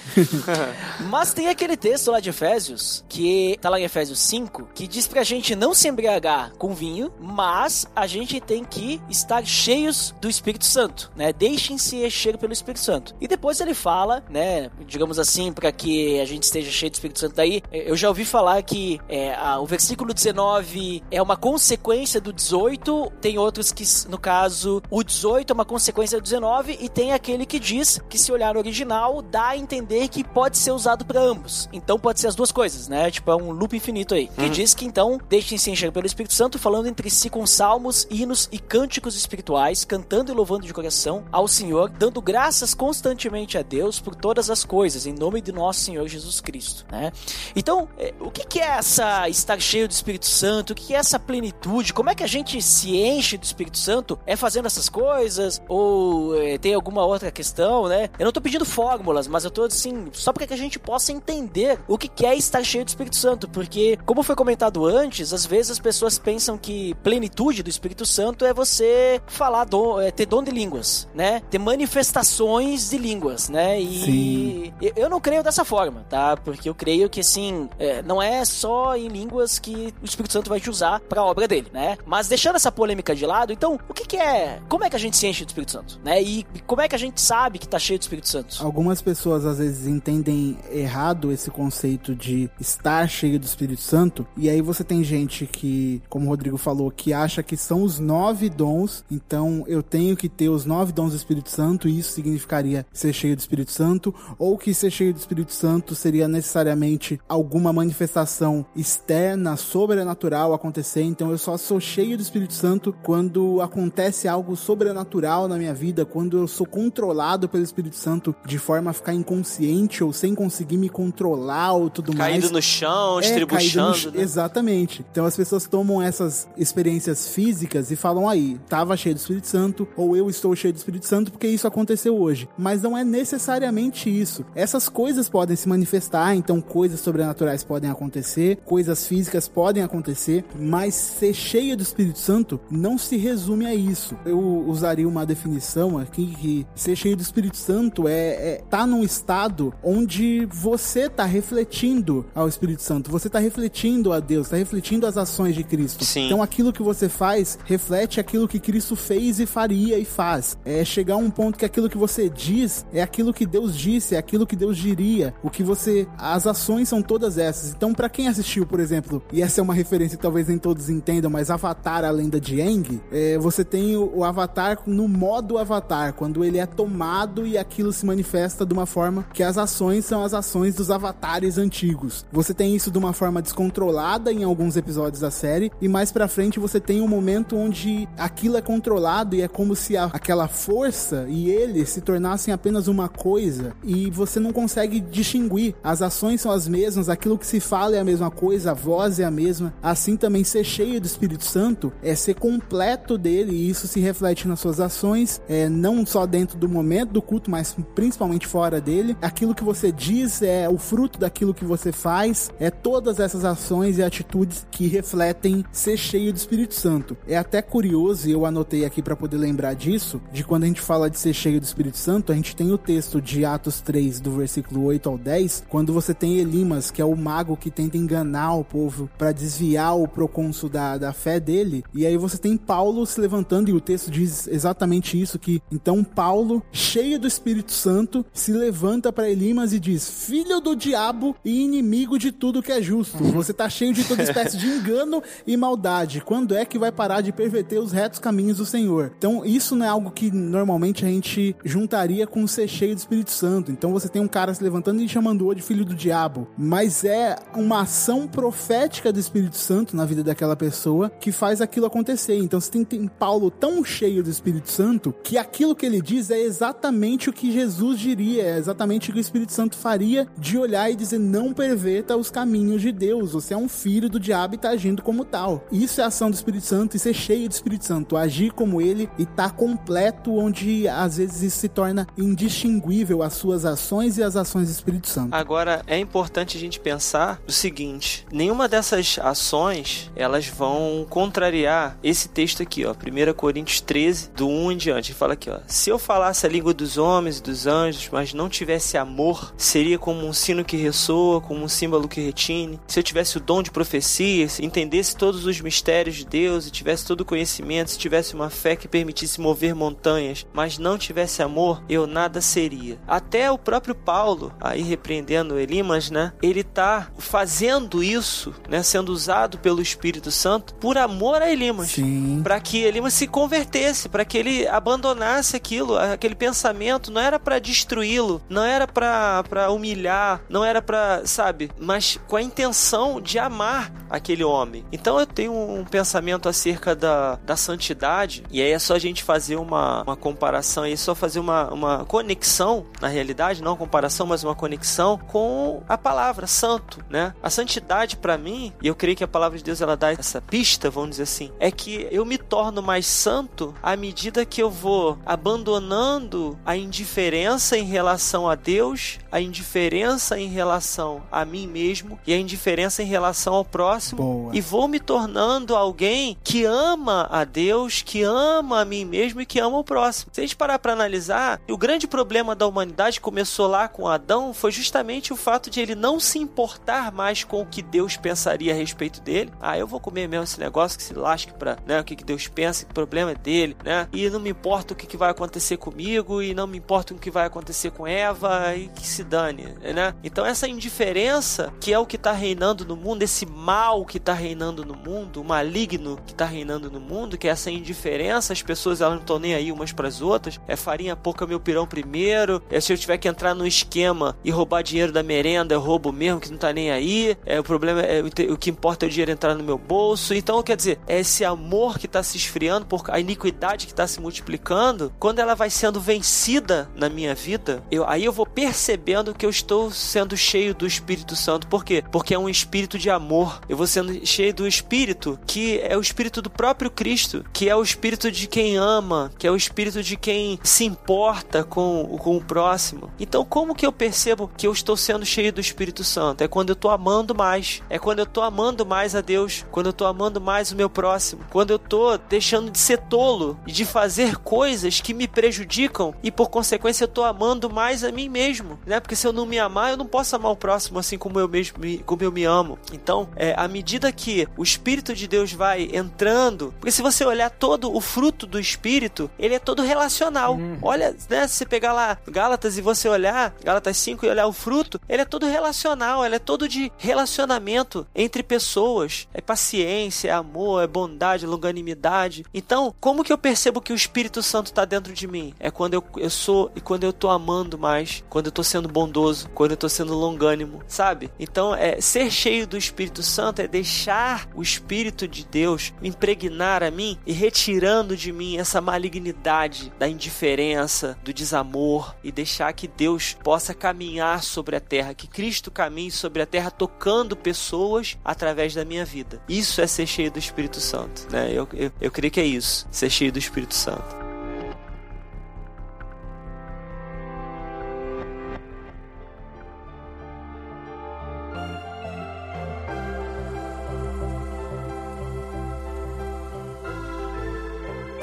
[SPEAKER 1] Mas tem aquele texto lá de Efésios, que tá lá em Efésios 5, que diz pra gente não se embriagar com vinho, mas a gente tem que estar cheios do Espírito Santo, né? Deixem-se encher pelo Espírito Santo. E depois ele fala, né, digamos assim, para que a gente esteja cheio do Espírito Santo daí, eh, eu já ouvi falar que é, a- o versículo 19 é uma consequência do 18, tem outros que, no caso, o 18 é uma consequência do 19 e tem aquele que diz que se olhar no original, dá a entender que pode ser usado para ambos. Então pode ser as duas coisas, né? Tipo, é um loop infinito aí. Que diz que então, deixem-se encher pelo Espírito Santo, falando entre si com salmos, hinos e cânticos espirituais, cantando e louvando de coração ao Senhor, dando graças constantemente a Deus por todas as coisas, em nome de nosso Senhor Jesus Cristo, né? Então, eh, o que é essa estar cheio do Espírito Santo? O que é essa plenitude? Como é que a gente se enche do Espírito Santo? É fazendo essas coisas? Ou eh, tem alguma outra questão, né? Eu não tô pedindo fórmulas, mas eu tô assim, só para que a gente possa entender o que é estar cheio do Espírito Santo, porque, como foi comentado antes, antes, vezes as pessoas pensam que plenitude do Espírito Santo é você falar, do, é ter dom de línguas, né? Ter manifestações de línguas, né? E
[SPEAKER 2] Sim.
[SPEAKER 1] eu- eu não creio dessa forma, tá? Porque eu creio que, assim, é, não é só em línguas que o Espírito Santo vai te usar pra obra dele, né? Mas deixando essa polêmica de lado, então, o que que é... Como é que a gente se enche do Espírito Santo, né? E como é que a gente sabe que tá cheio do Espírito Santo?
[SPEAKER 2] Algumas pessoas às vezes entendem errado esse conceito de estar cheio do Espírito Santo, e aí você tem gente que, como o Rodrigo falou, que acha que são os nove dons, então eu tenho que ter os nove dons do Espírito Santo, e isso significaria ser cheio do Espírito Santo, ou que ser cheio do Espírito Santo seria necessariamente alguma manifestação externa, sobrenatural acontecer, então eu só sou cheio do Espírito Santo quando acontece algo sobrenatural na minha vida, quando eu sou controlado pelo Espírito Santo de forma a ficar inconsciente ou sem conseguir me controlar ou tudo
[SPEAKER 3] Caído
[SPEAKER 2] mais.
[SPEAKER 3] no chão,
[SPEAKER 2] É, caído no
[SPEAKER 3] estribuchando.
[SPEAKER 2] ch-
[SPEAKER 3] né?
[SPEAKER 2] Exatamente. Então as pessoas tomam essas experiências físicas e falam aí, tava cheio do Espírito Santo, ou eu estou cheio do Espírito Santo porque isso aconteceu hoje. Mas não é necessariamente isso. Essas coisas podem se manifestar, então coisas sobrenaturais podem acontecer, coisas físicas podem acontecer, mas ser cheio do Espírito Santo não se resume a isso. Eu usaria uma definição aqui que ser cheio do Espírito Santo é, é tá num estado onde você tá refletindo ao Espírito Santo, você tá refletindo a Deus, tá refletindo as ações de Cristo.
[SPEAKER 3] Sim.
[SPEAKER 2] Então aquilo que você faz reflete aquilo que Cristo fez e faria e faz. É chegar a um ponto que aquilo que você diz é aquilo que Deus disse, é aquilo que Deus diria. O que você. As ações são todas essas. Então, pra quem assistiu, por exemplo, e essa é uma referência que talvez nem todos entendam, mas Avatar, a lenda de Aang, é, você tem o, o Avatar no modo Avatar, quando ele é tomado e aquilo se manifesta de uma forma que as ações são as ações dos avatares antigos. Você tem isso de uma forma descontrolada em alguns episódios da série, e mais pra frente você tem um momento onde aquilo é controlado e é como se a- aquela força e ele se tornassem apenas uma coisa e você não consegue distinguir. As ações são as mesmas, aquilo que se fala é a mesma coisa, a voz é a mesma. Assim também ser cheio do Espírito Santo é ser completo dele e isso se reflete nas suas ações, é não só dentro do momento do culto, mas principalmente fora dele. Aquilo que você diz é o fruto daquilo que você faz, é todas essas ações e atitudes que refletem ser cheio do Espírito Santo. É até curioso, e eu anotei aqui para poder lembrar disso, de quando a gente fala de ser cheio do Espírito Santo, a gente tem o texto de Atos 3, do versículo 8 ao 10, quando você tem Elimas, que é o mago que tenta enganar o povo para desviar o procônsul da, da fé dele, e aí você tem Paulo se levantando, e o texto diz exatamente isso, que então Paulo, cheio do Espírito Santo, se levanta para Elimas e diz, filho do diabo e inimigo de tudo que é justo, você tá cheio de toda espécie de engano e maldade, quando é que vai parar de perverter os retos caminhos do Senhor? Então isso não é algo que normalmente a gente juntaria com ser cheio do Espírito Santo, então você tem um cara se levantando e chamando o de filho do diabo, mas é uma ação profética do Espírito Santo na vida daquela pessoa que faz aquilo acontecer. Então você tem, tem Paulo tão cheio do Espírito Santo que aquilo que ele diz é exatamente o que Jesus diria, é exatamente o que o Espírito Santo faria de olhar e dizer não perverta os caminhos de Deus. Você é um filho do diabo e tá agindo como tal. Isso é ação do Espírito Santo e ser cheio do Espírito Santo, agir como ele e tá completo onde às vezes isso se torna indistinguível as suas ações e as ações do Espírito Santo.
[SPEAKER 3] Agora, é importante a gente pensar o seguinte: nenhuma dessas ações elas vão contrariar esse texto aqui, ó, 1 Coríntios 13, do 1 em diante. Fala aqui, ó: Se eu falasse a língua dos homens e dos anjos, mas não tivesse amor, seria como um sino que ressoa, como um símbolo que retine. Se eu tivesse o dom de profecia, entendesse todos os mistérios de Deus e tivesse todo o conhecimento, se tivesse uma fé que permitisse mover montanhas, mas não tivesse amor, eu nada seria. Até o próprio Paulo, aí repreendendo Elimas, né? Ele tá fazendo isso, né? Sendo usado pelo Espírito Santo por amor a Elimas. Para que Elimas se convertesse, para que ele abandonasse aquilo, aquele pensamento, não era para destruí-lo, não era para humilhar, não era para, sabe, mas com a intenção de amar aquele homem. Então eu tenho um pensamento acerca da, da santidade, e aí é só a gente fazer uma, uma comparação, é só fazer uma, uma conexão, na realidade, não comparação, mas uma conexão com a palavra santo, né? A santidade para mim, e eu creio que a palavra de Deus ela dá essa pista, vamos dizer assim, é que eu me torno mais santo à medida que eu vou abandonando a indiferença em relação a Deus, a indiferença em relação a mim mesmo e a indiferença em relação ao próximo próximo
[SPEAKER 2] Boa.
[SPEAKER 3] e vou me tornando alguém que ama a Deus, que ama a mim mesmo e que ama o próximo. Se a gente parar para analisar, o grande problema da humanidade começou lá com Adão foi justamente o fato de ele não se importar mais com o que Deus pensaria a respeito dele. Ah, eu vou comer mesmo esse negócio que se lasque para, né, o que, que Deus pensa, que o problema é dele, né? E não me importa o que, que vai acontecer comigo e não me importa o que vai acontecer com Eva e que se dane, né? Então essa indiferença que é o que está reinando no mundo, esse mal que está reinando no mundo, o maligno que está reinando no mundo, que é essa indiferença, as pessoas elas não estão nem aí umas para as outras. É farinha pouca meu pirão primeiro. É se eu tiver que entrar no esquema e roubar dinheiro da merenda, eu roubo mesmo que não tá nem aí. É o problema é o que importa é o dinheiro entrar no meu bolso. Então, quer dizer, é esse amor que está se esfriando por a iniquidade que está se multiplicando, quando ela vai sendo vencida na minha vida, eu, aí eu vou percebendo que eu estou sendo cheio do Espírito Santo. Por quê? Porque é um espírito de amor. Eu vou sendo cheio do Espírito, que é o Espírito do próprio Cristo, que é o Espírito de quem ama, que é o Espírito de quem se importa com, com o próximo. Então, como que eu percebo que eu estou sendo cheio do Espírito Santo? É quando eu estou amando mais. É quando eu estou amando mais a Deus. Quando eu estou amando mais o meu próximo. Quando eu estou deixando de ser tolo e de fazer coisas que me prejudicam e, por consequência, eu estou amando mais a mim mesmo. Né? Porque se eu não me amar, eu não posso amar o próximo assim como eu mesmo me, como eu me amo. Então, é, à medida que o Espírito de Deus vai entrando, porque se você olhar todo o fruto do Espírito, ele é todo relacional. Olha, né, se você pegar lá Gálatas e você olhar, Gálatas 5 e olhar o fruto, ele é todo relacional, ele é todo de relacionamento entre pessoas. É paciência, é amor, é bondade, longanimidade. Então, como que eu percebo que o Espírito Santo está dentro de mim? É quando eu, eu sou e quando eu tô amando mais, quando eu tô sendo bondoso, quando eu tô sendo longânimo, sabe? Então, é ser cheio do Espírito Santo é deixar o Espírito de Deus impregnar a mim e retirando de mim essa malignidade da indiferença, do desamor e deixar que Deus possa caminhar sobre a terra, que Cristo caminhe sobre a terra tocando pessoas através da minha vida. Isso é ser cheio do Espírito Santo, né? Eu, eu, eu creio que é isso, ser cheio do Espírito Santo.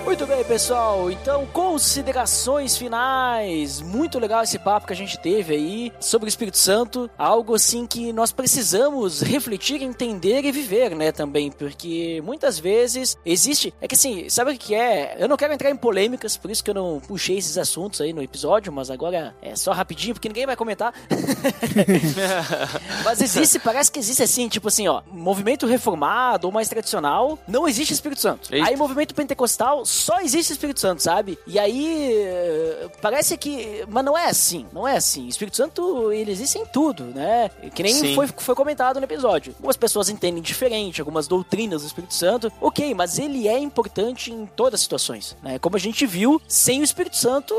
[SPEAKER 1] Muito bem, pessoal. Então, considerações finais. Muito legal esse papo que a gente teve aí sobre o Espírito Santo. Algo assim que nós precisamos refletir, entender e viver, né? Também, porque muitas vezes existe. É que assim, sabe o que é? Eu não quero entrar em polêmicas, por isso que eu não puxei esses assuntos aí no episódio, mas agora é só rapidinho, porque ninguém vai comentar. mas existe, parece que existe assim, tipo assim, ó, movimento reformado ou mais tradicional, não existe Espírito Santo.
[SPEAKER 3] Eita.
[SPEAKER 1] Aí movimento pentecostal só existe Espírito Santo, sabe? E aí eh, parece que, mas não é assim, não é assim. O Espírito Santo ele existe em tudo, né? Que nem
[SPEAKER 3] Sim.
[SPEAKER 1] foi, foi comentado no episódio. Algumas pessoas entendem diferente, algumas doutrinas do Espírito Santo, ok, mas ele é importante em todas as situações, né? Como a gente viu, sem o Espírito Santo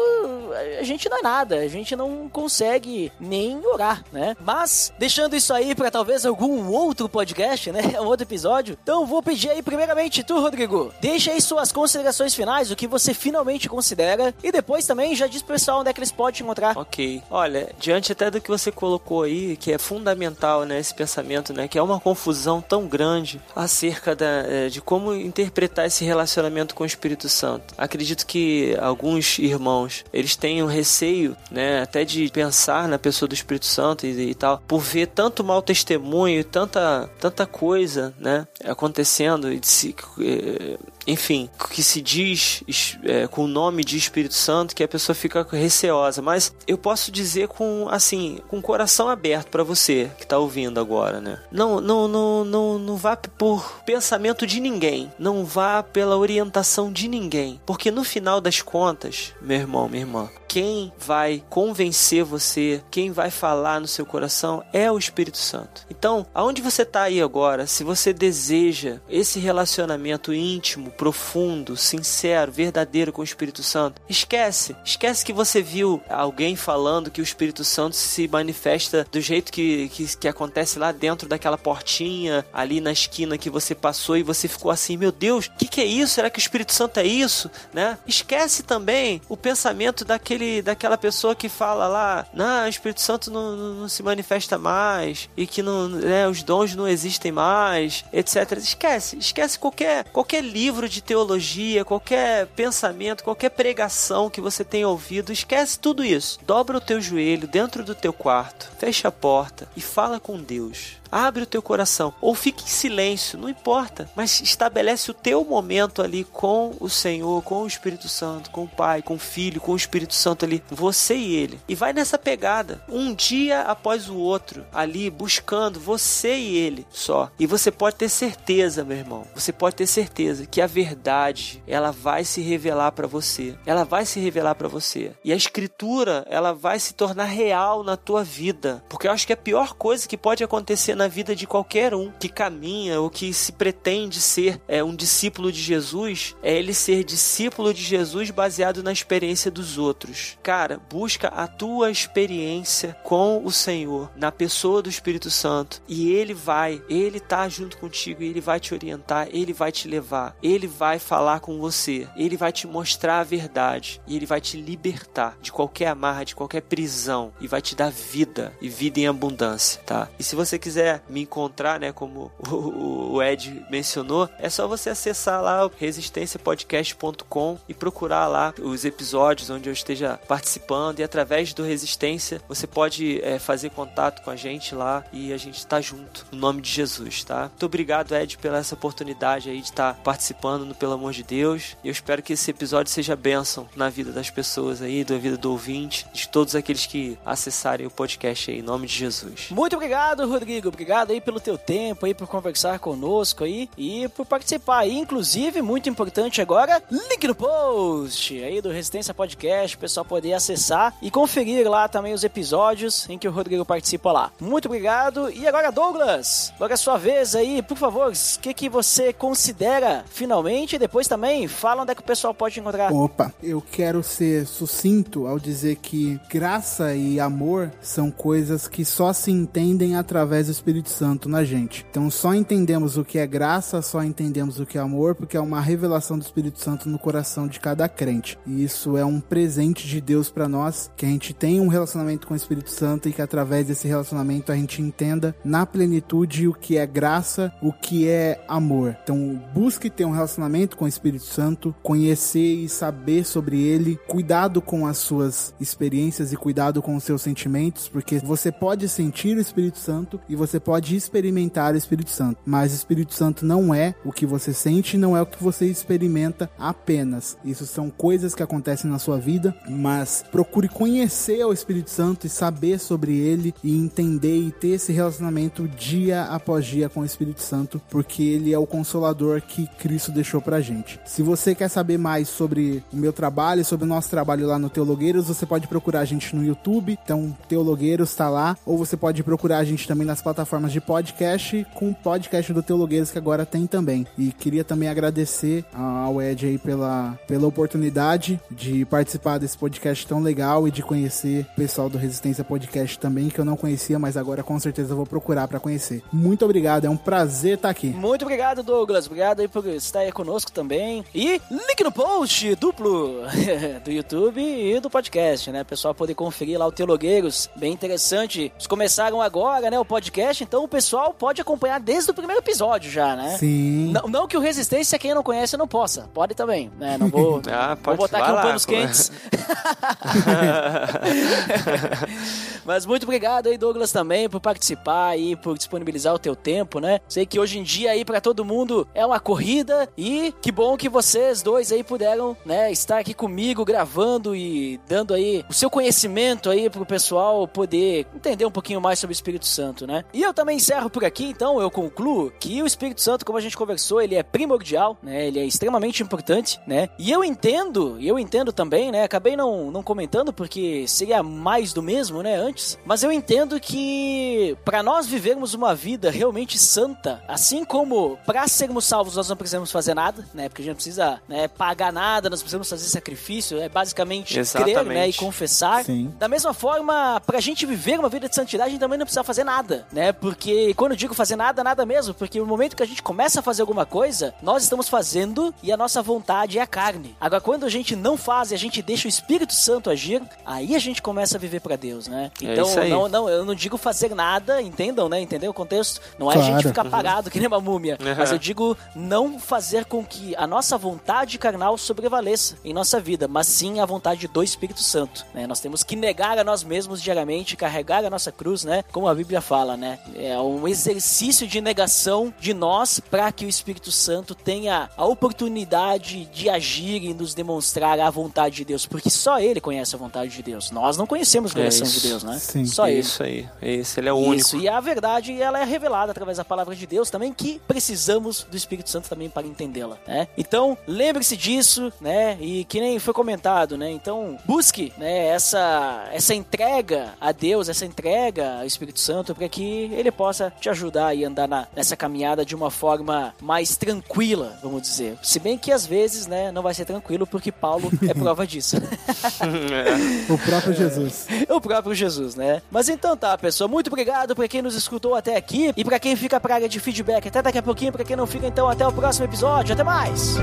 [SPEAKER 1] a gente não é nada, a gente não consegue nem orar, né? Mas deixando isso aí para talvez algum outro podcast, né? Um outro episódio. Então vou pedir aí primeiramente tu, Rodrigo, deixa aí suas considerações finais, o que você finalmente considera e depois também já diz pro pessoal onde é que eles podem te encontrar.
[SPEAKER 3] Ok. Olha, diante até do que você colocou aí, que é fundamental, né, esse pensamento, né, que é uma confusão tão grande acerca da, eh, de como interpretar esse relacionamento com o Espírito Santo. Acredito que alguns irmãos, eles têm um receio, né, até de pensar na pessoa do Espírito Santo e, e tal, por ver tanto mau testemunho tanta, tanta coisa, né, acontecendo e de se, eh, enfim, que se diz é, com o nome de Espírito Santo que a pessoa fica receosa. Mas eu posso dizer com assim, com o coração aberto para você que tá ouvindo agora, né? Não, não, não, não, não vá por pensamento de ninguém, não vá pela orientação de ninguém, porque no final das contas, meu irmão, minha irmã, quem vai convencer você, quem vai falar no seu coração é o Espírito Santo. Então, aonde você está aí agora, se você deseja esse relacionamento íntimo, profundo, sincero, verdadeiro com o Espírito Santo. Esquece, esquece que você viu alguém falando que o Espírito Santo se manifesta do jeito que, que, que acontece lá dentro daquela portinha, ali na esquina que você passou e você ficou assim, meu Deus, o que, que é isso? Será que o Espírito Santo é isso? Né? Esquece também o pensamento daquele, daquela pessoa que fala lá, não, o Espírito Santo não, não, não se manifesta mais e que não, né, os dons não existem mais, etc. Esquece, esquece qualquer, qualquer livro de teologia, qualquer pensamento, qualquer pregação que você tenha ouvido, esquece tudo isso. Dobra o teu joelho dentro do teu quarto, fecha a porta e fala com Deus. Abre o teu coração. Ou fique em silêncio, não importa. Mas estabelece o teu momento ali com o Senhor, com o Espírito Santo, com o Pai, com o Filho, com o Espírito Santo ali. Você e ele. E vai nessa pegada. Um dia após o outro. Ali buscando você e ele só. E você pode ter certeza, meu irmão. Você pode ter certeza que a verdade, ela vai se revelar para você. Ela vai se revelar para você. E a escritura, ela vai se tornar real na tua vida. Porque eu acho que a pior coisa que pode acontecer na na vida de qualquer um que caminha ou que se pretende ser é, um discípulo de Jesus, é ele ser discípulo de Jesus baseado na experiência dos outros. Cara, busca a tua experiência com o Senhor, na pessoa do Espírito Santo, e ele vai, ele tá junto contigo, ele vai te orientar, ele vai te levar, ele vai falar com você, ele vai te mostrar a verdade, e ele vai te libertar de qualquer amarra, de qualquer prisão, e vai te dar vida e vida em abundância, tá? E se você quiser me encontrar, né, como o, o Ed mencionou, é só você acessar lá o resistenciapodcast.com e procurar lá os episódios onde eu esteja participando e através do Resistência você pode é, fazer contato com a gente lá e a gente está junto, no nome de Jesus, tá? Muito obrigado, Ed, pela essa oportunidade aí de estar participando no Pelo Amor de Deus. Eu espero que esse episódio seja bênção na vida das pessoas aí, da vida do ouvinte, de todos aqueles que acessarem o podcast aí, em nome de Jesus.
[SPEAKER 1] Muito obrigado, Rodrigo obrigado aí pelo teu tempo aí, por conversar conosco aí e por participar aí. Inclusive, muito importante agora, link no post aí do Resistência Podcast, o pessoal poder acessar e conferir lá também os episódios em que o Rodrigo participa lá. Muito obrigado. E agora, Douglas, agora é sua vez aí, por favor, o que, que você considera finalmente e depois também fala onde é que o pessoal pode encontrar.
[SPEAKER 2] Opa, eu quero ser sucinto ao dizer que graça e amor são coisas que só se entendem através do Espírito Santo na gente. Então só entendemos o que é graça, só entendemos o que é amor, porque é uma revelação do Espírito Santo no coração de cada crente. E isso é um presente de Deus para nós, que a gente tenha um relacionamento com o Espírito Santo e que através desse relacionamento a gente entenda na plenitude o que é graça, o que é amor. Então busque ter um relacionamento com o Espírito Santo, conhecer e saber sobre ele, cuidado com as suas experiências e cuidado com os seus sentimentos, porque você pode sentir o Espírito Santo e você você pode experimentar o Espírito Santo, mas o Espírito Santo não é o que você sente, não é o que você experimenta apenas. Isso são coisas que acontecem na sua vida, mas procure conhecer o Espírito Santo e saber sobre ele e entender e ter esse relacionamento dia após dia com o Espírito Santo, porque ele é o consolador que Cristo deixou pra gente. Se você quer saber mais sobre o meu trabalho, sobre o nosso trabalho lá no Teologueiros, você pode procurar a gente no YouTube, então Teologueiros está lá, ou você pode procurar a gente também nas plataformas plataformas de podcast com o podcast do Teologueiros que agora tem também. E queria também agradecer ao Ed aí pela, pela oportunidade de participar desse podcast tão legal e de conhecer o pessoal do Resistência Podcast também, que eu não conhecia, mas agora com certeza vou procurar para conhecer. Muito obrigado, é um prazer estar aqui.
[SPEAKER 1] Muito obrigado, Douglas. Obrigado aí por estar aí conosco também. E link no post duplo do YouTube e do podcast, né? Pessoal poder conferir lá o Teologueiros, bem interessante. Eles começaram agora, né, o podcast podcast, então o pessoal pode acompanhar desde o primeiro episódio já, né?
[SPEAKER 2] Sim.
[SPEAKER 1] Não, não que o Resistência, quem não conhece, não possa. Pode também, né? Não vou,
[SPEAKER 3] ah,
[SPEAKER 1] vou botar aqui um panos quentes. Mas muito obrigado aí, Douglas, também, por participar e por disponibilizar o teu tempo, né? Sei que hoje em dia aí para todo mundo é uma corrida e que bom que vocês dois aí puderam, né, estar aqui comigo gravando e dando aí o seu conhecimento aí pro pessoal poder entender um pouquinho mais sobre o Espírito Santo, né? E eu também encerro por aqui, então eu concluo que o Espírito Santo, como a gente conversou, ele é primordial, né? Ele é extremamente importante, né? E eu entendo, eu entendo também, né? Acabei não, não comentando porque seria mais do mesmo, né? Antes, mas eu entendo que para nós vivermos uma vida realmente santa, assim como para sermos salvos nós não precisamos fazer nada, né? Porque a gente não precisa né, pagar nada, nós precisamos fazer sacrifício, é basicamente crer né, e
[SPEAKER 3] Exatamente.
[SPEAKER 1] confessar.
[SPEAKER 2] Sim.
[SPEAKER 1] Da mesma forma, pra gente viver uma vida de santidade, a gente também não precisa fazer nada, né? Porque quando eu digo fazer nada, nada mesmo, porque no momento que a gente começa a fazer alguma coisa, nós estamos fazendo e a nossa vontade é a carne. Agora, quando a gente não faz e a gente deixa o Espírito Santo agir, aí a gente começa a viver pra Deus, né?
[SPEAKER 3] É
[SPEAKER 1] Então,
[SPEAKER 3] aí.
[SPEAKER 1] não, não, eu não digo fazer nada, entendam, né? Entendeu o contexto? Não é a gente
[SPEAKER 2] Claro.
[SPEAKER 1] ficar parado que nem uma múmia,
[SPEAKER 3] Uhum.
[SPEAKER 1] mas eu digo não fazer com que a nossa vontade carnal sobrevaleça em nossa vida, mas sim a vontade do Espírito Santo, né? Nós temos que negar a nós mesmos diariamente, carregar a nossa cruz, né? Como a Bíblia fala, né? É um exercício de negação de nós para que o Espírito Santo tenha a oportunidade de agir e nos demonstrar a vontade de Deus, porque só ele conhece a vontade de Deus. Nós não conhecemos o
[SPEAKER 3] É
[SPEAKER 1] coração de
[SPEAKER 3] isso.
[SPEAKER 1] Deus, né?
[SPEAKER 2] Sim.
[SPEAKER 1] Só ele.
[SPEAKER 3] Isso aí. Esse, ele é o único.
[SPEAKER 1] Isso, e a verdade ela é revelada através da palavra de Deus também, que precisamos do Espírito Santo também para entendê-la, né? Então, lembre-se disso, né? E que nem foi comentado, né? Então, busque, né, essa essa entrega a Deus, essa entrega ao Espírito Santo para que ele possa te ajudar e andar na- nessa caminhada de uma forma mais tranquila, vamos dizer. Se bem que às vezes, né, não vai ser tranquilo porque Paulo é prova disso.
[SPEAKER 3] É.
[SPEAKER 2] O próprio Jesus.
[SPEAKER 1] o próprio Jesus, né? Mas então tá, pessoal. Muito obrigado pra quem nos escutou até aqui e pra quem fica pra área de feedback. Até daqui a pouquinho, pra quem não fica, então até o próximo episódio. Até mais!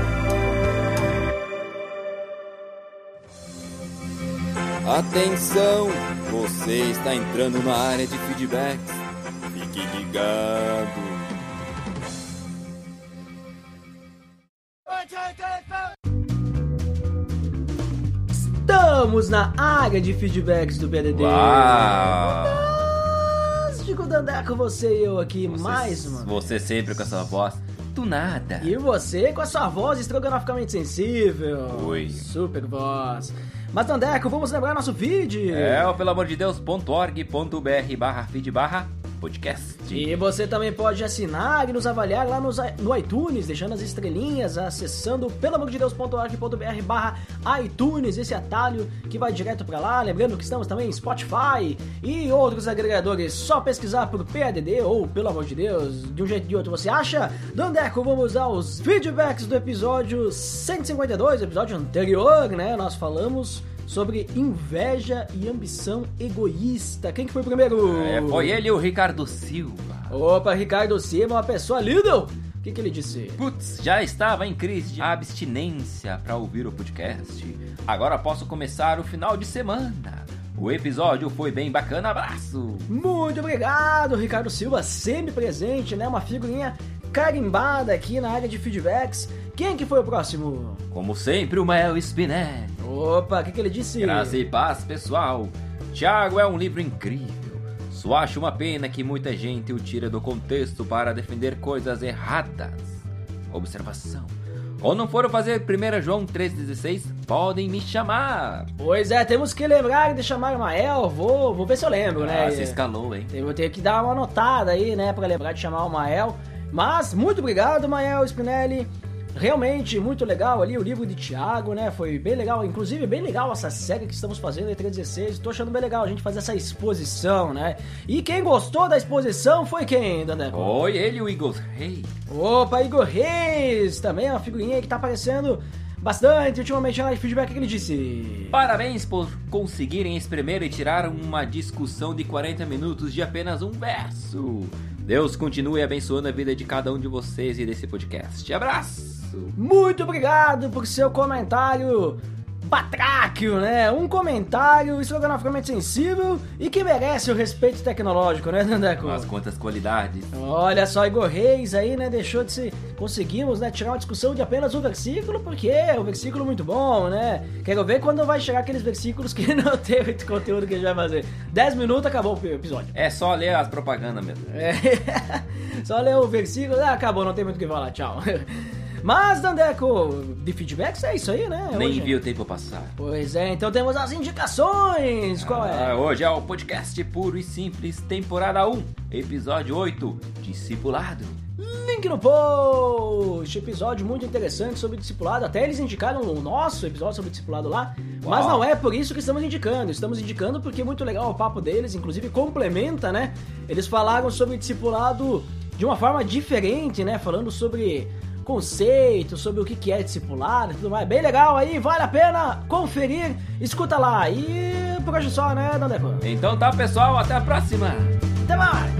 [SPEAKER 5] Atenção! Você está entrando na área de feedbacks. Fique ligado.
[SPEAKER 1] Estamos na área de feedbacks do BDD.
[SPEAKER 5] Uau!
[SPEAKER 1] Fantástico, com você e eu aqui mais uma.
[SPEAKER 5] Você sempre com essa voz do nada.
[SPEAKER 1] E você com a sua voz estrogonoficamente sensível.
[SPEAKER 5] Oi.
[SPEAKER 1] Super voz. Mas, Dandeco, vamos lembrar nosso vídeo.
[SPEAKER 5] É o pelo amor de Deus.org.br barra feed barra podcast.
[SPEAKER 1] E você também pode assinar e nos avaliar lá nos, no iTunes, deixando as estrelinhas, acessando pelamordedeus.org.br barra iTunes, esse atalho que vai direto pra lá. Lembrando que estamos também em Spotify e outros agregadores. Só pesquisar por PADD ou pelo amor de Deus, de um jeito ou de outro você acha. Dandeco, vamos aos feedbacks do episódio 152, episódio anterior, né? Nós falamos sobre inveja e ambição egoísta. Quem que foi o primeiro?
[SPEAKER 5] É, foi ele o Ricardo Silva.
[SPEAKER 1] Opa, Ricardo Silva, uma pessoa Lidl. O que, que ele disse?
[SPEAKER 5] Putz, já estava em crise de abstinência para ouvir o podcast. Agora posso começar o final de semana. O episódio foi bem bacana, abraço!
[SPEAKER 1] Muito obrigado, Ricardo Silva, sempre presente, né? Uma figurinha carimbada aqui na área de feedbacks. Quem que foi o próximo?
[SPEAKER 5] Como sempre, o Mael Spinelli.
[SPEAKER 1] Opa, o que, que ele disse?
[SPEAKER 5] Graça e paz, pessoal. Tiago é um livro incrível. Só acho uma pena que muita gente o tira do contexto para defender coisas erradas. Observação. Quando não for fazer 1 João 3,16, podem me chamar.
[SPEAKER 1] Pois é, temos que lembrar de chamar o Mael. Vou, vou ver se eu lembro, né?
[SPEAKER 5] Ah, se escalou, hein?
[SPEAKER 1] Eu vou ter que dar uma anotada aí, né, pra lembrar de chamar o Mael. Mas, muito obrigado, Mael Spinelli. Realmente, muito legal ali o livro de Tiago, né? Foi bem legal. Inclusive, bem legal essa série que estamos fazendo em 316. Tô achando bem legal a gente fazer essa exposição, né? E quem gostou da exposição foi quem, Dandeco?
[SPEAKER 5] Oi, ele, o Eagles Rei.
[SPEAKER 1] Opa, Igor Reis! Também é uma figurinha que tá aparecendo bastante ultimamente na feedback que ele disse.
[SPEAKER 5] Parabéns por conseguirem espremer e tirar uma discussão de 40 minutos de apenas um verso. Deus continue abençoando a vida de cada um de vocês e desse podcast. Abraço!
[SPEAKER 1] Muito obrigado por seu comentário batráquio, né? Um comentário estrogonoficamente sensível e que merece o respeito tecnológico, né, Dandeco?
[SPEAKER 5] Quantas qualidades.
[SPEAKER 1] Olha só, Igor Reis aí, né, deixou de se... Conseguimos, né, tirar uma discussão de apenas um versículo, porque é um versículo muito bom, né? Quero ver quando vai chegar aqueles versículos que não tem muito conteúdo que a gente vai fazer. 10 minutos, acabou o episódio.
[SPEAKER 5] É só ler as propagandas mesmo.
[SPEAKER 1] É, só ler o versículo, ah, acabou, não tem muito o que falar, tchau. Mas, Dandeco, de feedbacks é isso aí, né?
[SPEAKER 5] Nem
[SPEAKER 1] hoje?
[SPEAKER 5] vi o tempo passar.
[SPEAKER 1] Pois é, então temos as indicações. Qual
[SPEAKER 5] Ah,
[SPEAKER 1] é?
[SPEAKER 5] hoje é o podcast Puro e Simples, temporada 1, episódio 8, Discipulado.
[SPEAKER 1] Link no post. Episódio muito interessante sobre discipulado. Até eles indicaram o nosso episódio sobre discipulado lá. Mas não é por isso que estamos indicando. Estamos indicando porque é muito legal o papo deles, inclusive complementa, né? Eles falaram sobre discipulado de uma forma diferente, né? Falando sobre conceito, sobre o que que é discipulado e tudo mais. Bem legal aí, vale a pena conferir. Escuta lá. E por hoje só, né, Dandevan?
[SPEAKER 6] Então tá, pessoal, até a próxima.
[SPEAKER 1] Até mais!